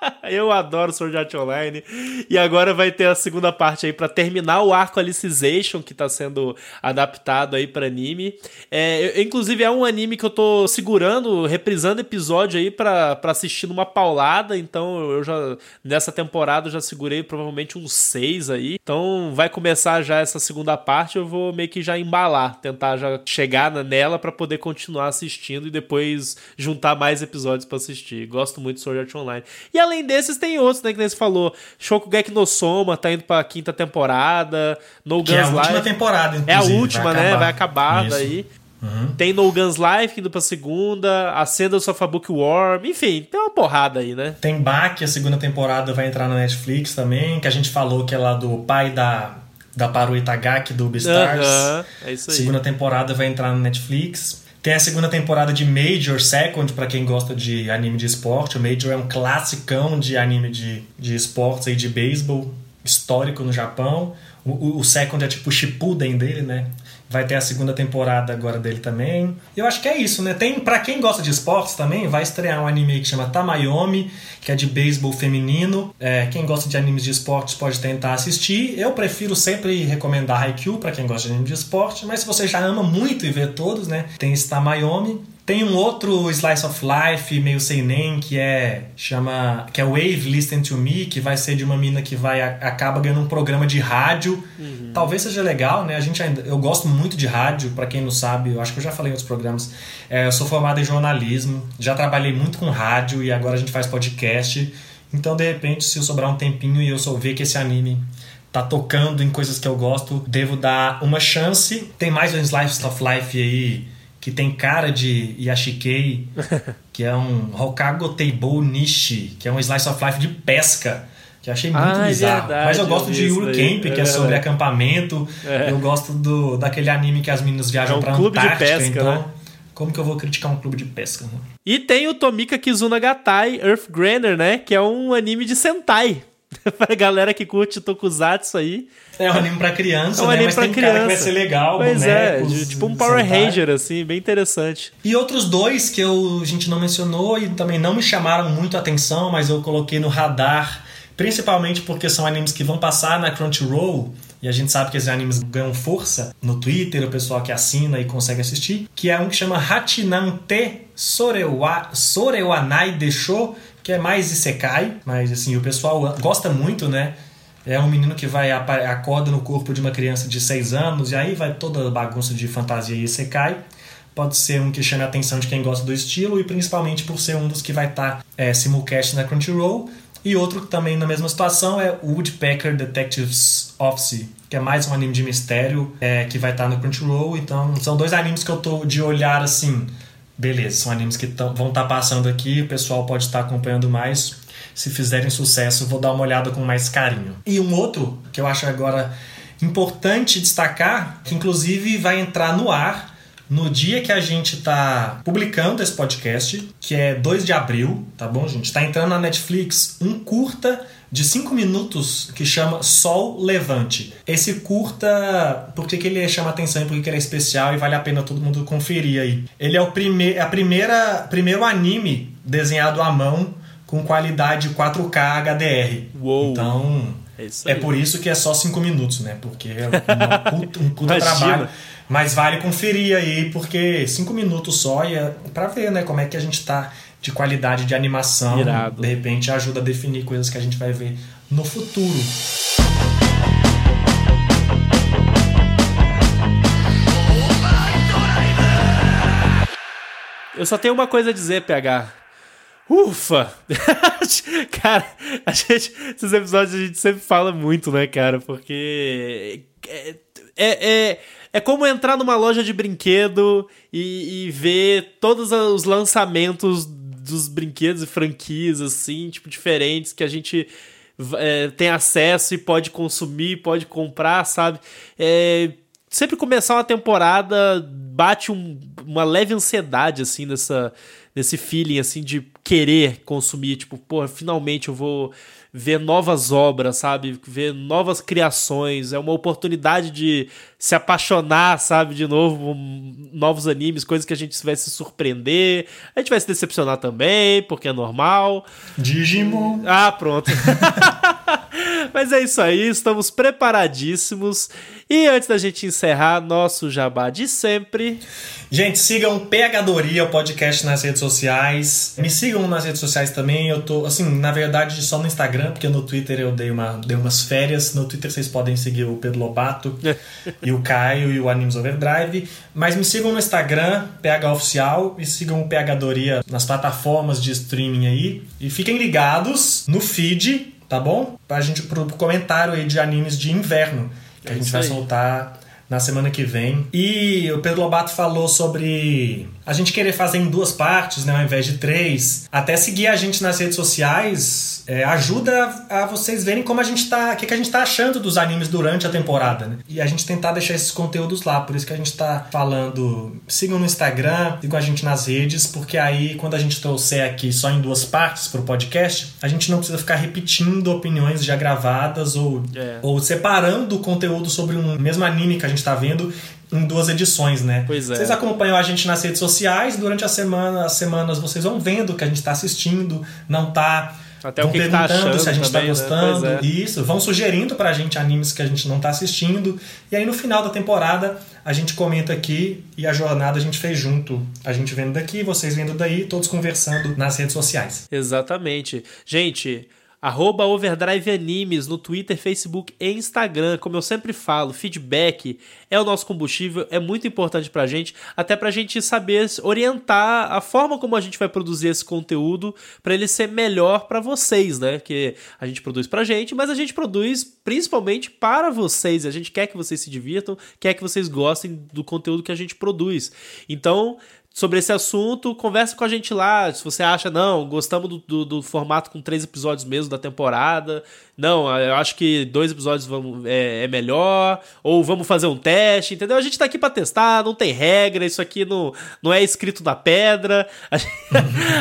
Eu adoro Sword Art Online. E agora vai ter a segunda parte aí pra terminar o arco Alicization, que tá sendo adaptado aí pra anime. É, eu- inclusive é um anime que eu tô segurando, reprisando episódio aí pra, pra assistir numa paulada. Então eu já, nessa temporada, já segurei provavelmente uns seis aí. Então vai começar já essa segunda parte, eu vou meio que já embalar, tentar já chegar nela pra poder continuar assistindo e depois juntar mais episódios pra assistir. Gosto muito de Sword Art Online. E além desses, tem outros, né? Que nem você falou. Shokugeki no Soma tá indo pra quinta temporada. No que é a Guns última Life. temporada, É a inclusive, última, né? Vai acabar Isso. daí. Uhum. Tem No Guns Life indo pra segunda. Ascendance of a Bookworm. Enfim, tem uma porrada aí, né? Tem Baki, a segunda temporada vai entrar na Netflix também, que a gente falou que é lá do pai da, da Paru Itagaki, do Beastars. Aham, é isso aí. Segunda temporada vai entrar na Netflix. Tem a segunda temporada de Major Second, pra quem gosta de anime de esporte. O Major é um classicão de anime de, de esportes e de beisebol, histórico no Japão. O, o, o Second é tipo o Shippuden dele, né? Vai ter a segunda temporada agora dele também. Eu acho que é isso, né? Tem, pra quem gosta de esportes também, vai estrear um anime que chama Tamayomi, que é de beisebol feminino. É, quem gosta de animes de esportes pode tentar assistir. Eu prefiro sempre recomendar Haikyuu pra quem gosta de anime de esporte, mas se você já ama muito e vê todos, né? Tem esse Tamayomi. Tem um outro Slice of Life, meio sem nem, que é chama que é Wave Listen to Me, que vai ser de uma mina que vai acaba ganhando um programa de rádio. Talvez seja legal, né? A gente ainda eu gosto muito de rádio, pra quem não sabe, eu acho que eu já falei em outros programas. É, eu sou formado em jornalismo, já trabalhei muito com rádio e agora a gente faz podcast. Então, de repente, se eu sobrar um tempinho e eu só ver que esse anime tá tocando em coisas que eu gosto, devo dar uma chance. Tem mais um Slice of Life aí que tem cara de Yashikei, que é um Hokago Teibou Nishi, que é um Slice of Life de pesca. Que eu achei muito Ah, é bizarro. verdade, Mas eu gosto eu de Yuru. Camp, que É é sobre acampamento. É. Eu gosto do, daquele anime que as meninas viajam É um pra clube de Antártica. pesca, então, né? como que eu vou criticar um clube de pesca? Né? E tem o Tomika Kizunagatai Earth Grander, né? Que é um anime de Sentai. pra galera que curte Tokusatsu aí. É um anime pra criança, É um né? anime Mas pra tem cara que vai criança. ser legal. Pois é, bonecos, de- tipo um Power. Ranger, assim, bem interessante. E outros dois que eu, a gente não mencionou e também não me chamaram muito a atenção, mas eu coloquei no radar, principalmente porque são animes que vão passar na Crunchyroll. E a gente sabe que esses animes ganham força no Twitter, o pessoal que assina e consegue assistir. Que é um que chama Hachinante Sorewa, Sorewanai Desho, que é mais Isekai. Mas assim, o pessoal gosta muito, né? É um menino que vai acorda no corpo de uma criança de 6 anos e aí vai toda a bagunça de fantasia e Isekai pode ser um que chame a atenção de quem gosta do estilo e principalmente por ser um dos que vai estar é, simulcast na Crunchyroll. E outro que também na mesma situação é Woodpecker Detectives Office, que é mais um anime de mistério é, que vai estar no Crunchyroll. Então são dois animes que eu tô de olhar assim. Beleza, são animes que tão- vão estar passando aqui, o pessoal pode estar acompanhando mais. Se fizerem sucesso, vou dar uma olhada com mais carinho. E um outro que eu acho agora importante destacar, que inclusive vai entrar no ar no dia que a gente está publicando esse podcast, que é 2 de abril, tá bom, gente? Tá entrando na Netflix um curta de 5 minutos que chama Sol Levante. Esse curta, por que, que ele chama atenção e por que, que ele é especial e vale a pena todo mundo conferir aí. Ele é o prime a primeira, primeiro anime desenhado à mão com qualidade 4K HDR. Uou. Então, é, é, por isso que é só 5 minutos, né? Porque é um puta, um puta trabalho. Mas vale conferir aí, porque 5 minutos só e é pra ver, né, como é que a gente tá de qualidade de animação. Irado. De repente ajuda a definir coisas que a gente vai ver no futuro. Eu só tenho uma coisa a dizer, PH. Ufa! cara, a gente, esses episódios a gente sempre fala muito, né, cara? Porque é, é, é, é como entrar numa loja de brinquedo e, e ver todos os lançamentos dos brinquedos e franquias, assim, tipo, diferentes que a gente é, tem acesso e pode consumir, pode comprar, sabe? É, sempre começar uma temporada bate um, uma leve ansiedade, assim, nessa, nesse feeling, assim, de querer consumir. Tipo, pô, finalmente eu vou ver novas obras, sabe? Ver novas criações. É uma oportunidade de se apaixonar, sabe? De novo, novos animes, coisas que a gente vai se surpreender. A gente vai se decepcionar também, porque é normal. Digimon. Ah, pronto. Mas é isso aí, estamos preparadíssimos. E antes da gente encerrar nosso jabá de sempre. Gente, sigam Pegadoria, o podcast nas redes sociais. Me sigam nas redes sociais também. Eu tô, assim, na verdade, só no Instagram, porque no Twitter eu dei, uma, dei umas férias. No Twitter vocês podem seguir o Pedro Lobato e o Caio e o Animes Overdrive. Mas me sigam no Instagram, PH Oficial, e sigam o Pegadoria nas plataformas de streaming aí. E fiquem ligados no feed tá bom? Pra gente, pro comentário aí de animes de inverno, que é a gente vai soltar na semana que vem. E o Pedro Lobato falou sobre a gente querer fazer em duas partes, né, ao invés de três. Até seguir a gente nas redes sociais é, ajuda a vocês verem como a gente tá, o que, que a gente tá achando dos animes durante a temporada, né? E a gente tentar deixar esses conteúdos lá. Por isso que a gente tá falando, sigam no Instagram, sigam a gente nas redes, porque aí quando a gente trouxer aqui só em duas partes pro podcast, a gente não precisa ficar repetindo opiniões já gravadas ou, é. ou separando o conteúdo sobre um mesmo anime que a gente tá vendo em duas edições, né? Pois é. Vocês acompanham a gente nas redes sociais, durante a semana, as semanas vocês vão vendo que a gente está assistindo, não tá até vão o que perguntando que tá achando se a gente está né? gostando. Né? Isso, vão sugerindo pra gente animes que a gente não está assistindo. E aí no final da temporada a gente comenta aqui e a jornada a gente fez junto. A gente vendo daqui, vocês vendo daí, todos conversando nas redes sociais. Exatamente. Gente, Arroba Overdrive Animes no Twitter, Facebook e Instagram. Como eu sempre falo, feedback é o nosso combustível, é muito importante pra gente, até pra gente saber orientar a forma como a gente vai produzir esse conteúdo para ele ser melhor para vocês, né? Que a gente produz pra gente, mas a gente produz principalmente para vocês. A gente quer que vocês se divirtam, quer que vocês gostem do conteúdo que a gente produz. Então, sobre esse assunto, conversa com a gente lá. Se você acha, não, gostamos do, do, do, formato com três episódios mesmo da temporada. Não, eu acho que dois episódios vamos, é, é, melhor. Ou vamos fazer um teste, entendeu? A gente tá aqui para testar, não tem regra, isso aqui não, não é escrito na pedra. A gente,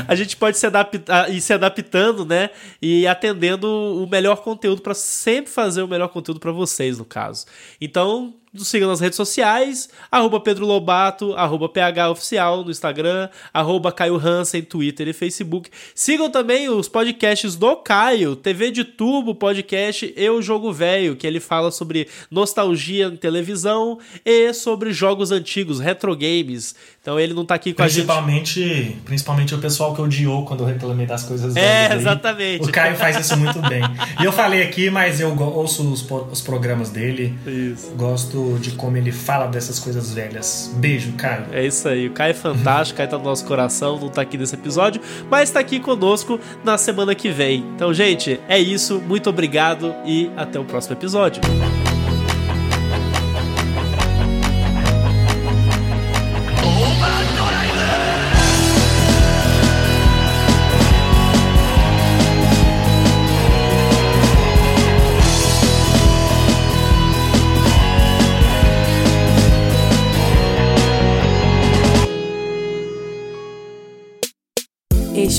a gente pode se adaptar, ir se adaptando, né? E atendendo o melhor conteúdo para sempre fazer o melhor conteúdo para vocês, no caso. Então, nos sigam nas redes sociais, arroba Pedro Lobato, arroba PH Oficial no Instagram, arroba Caio Hansen, Twitter e Facebook. Sigam também os podcasts do Caio, TV de Tubo podcast Eu Jogo Velho, que ele fala sobre nostalgia em televisão e sobre jogos antigos, retro games. Então ele não tá aqui com a gente. Principalmente o pessoal que odiou quando eu reclamei das coisas É, exatamente. O Caio faz isso muito bem. E eu falei aqui, mas eu ouço os, os programas dele. Isso. Gosto de como ele fala dessas coisas velhas. Beijo, Caio. É isso aí. O Caio é fantástico, o Caio tá no nosso coração, não tá aqui nesse episódio, mas tá aqui conosco na semana que vem. Então, gente, é isso. Muito obrigado e até o próximo episódio.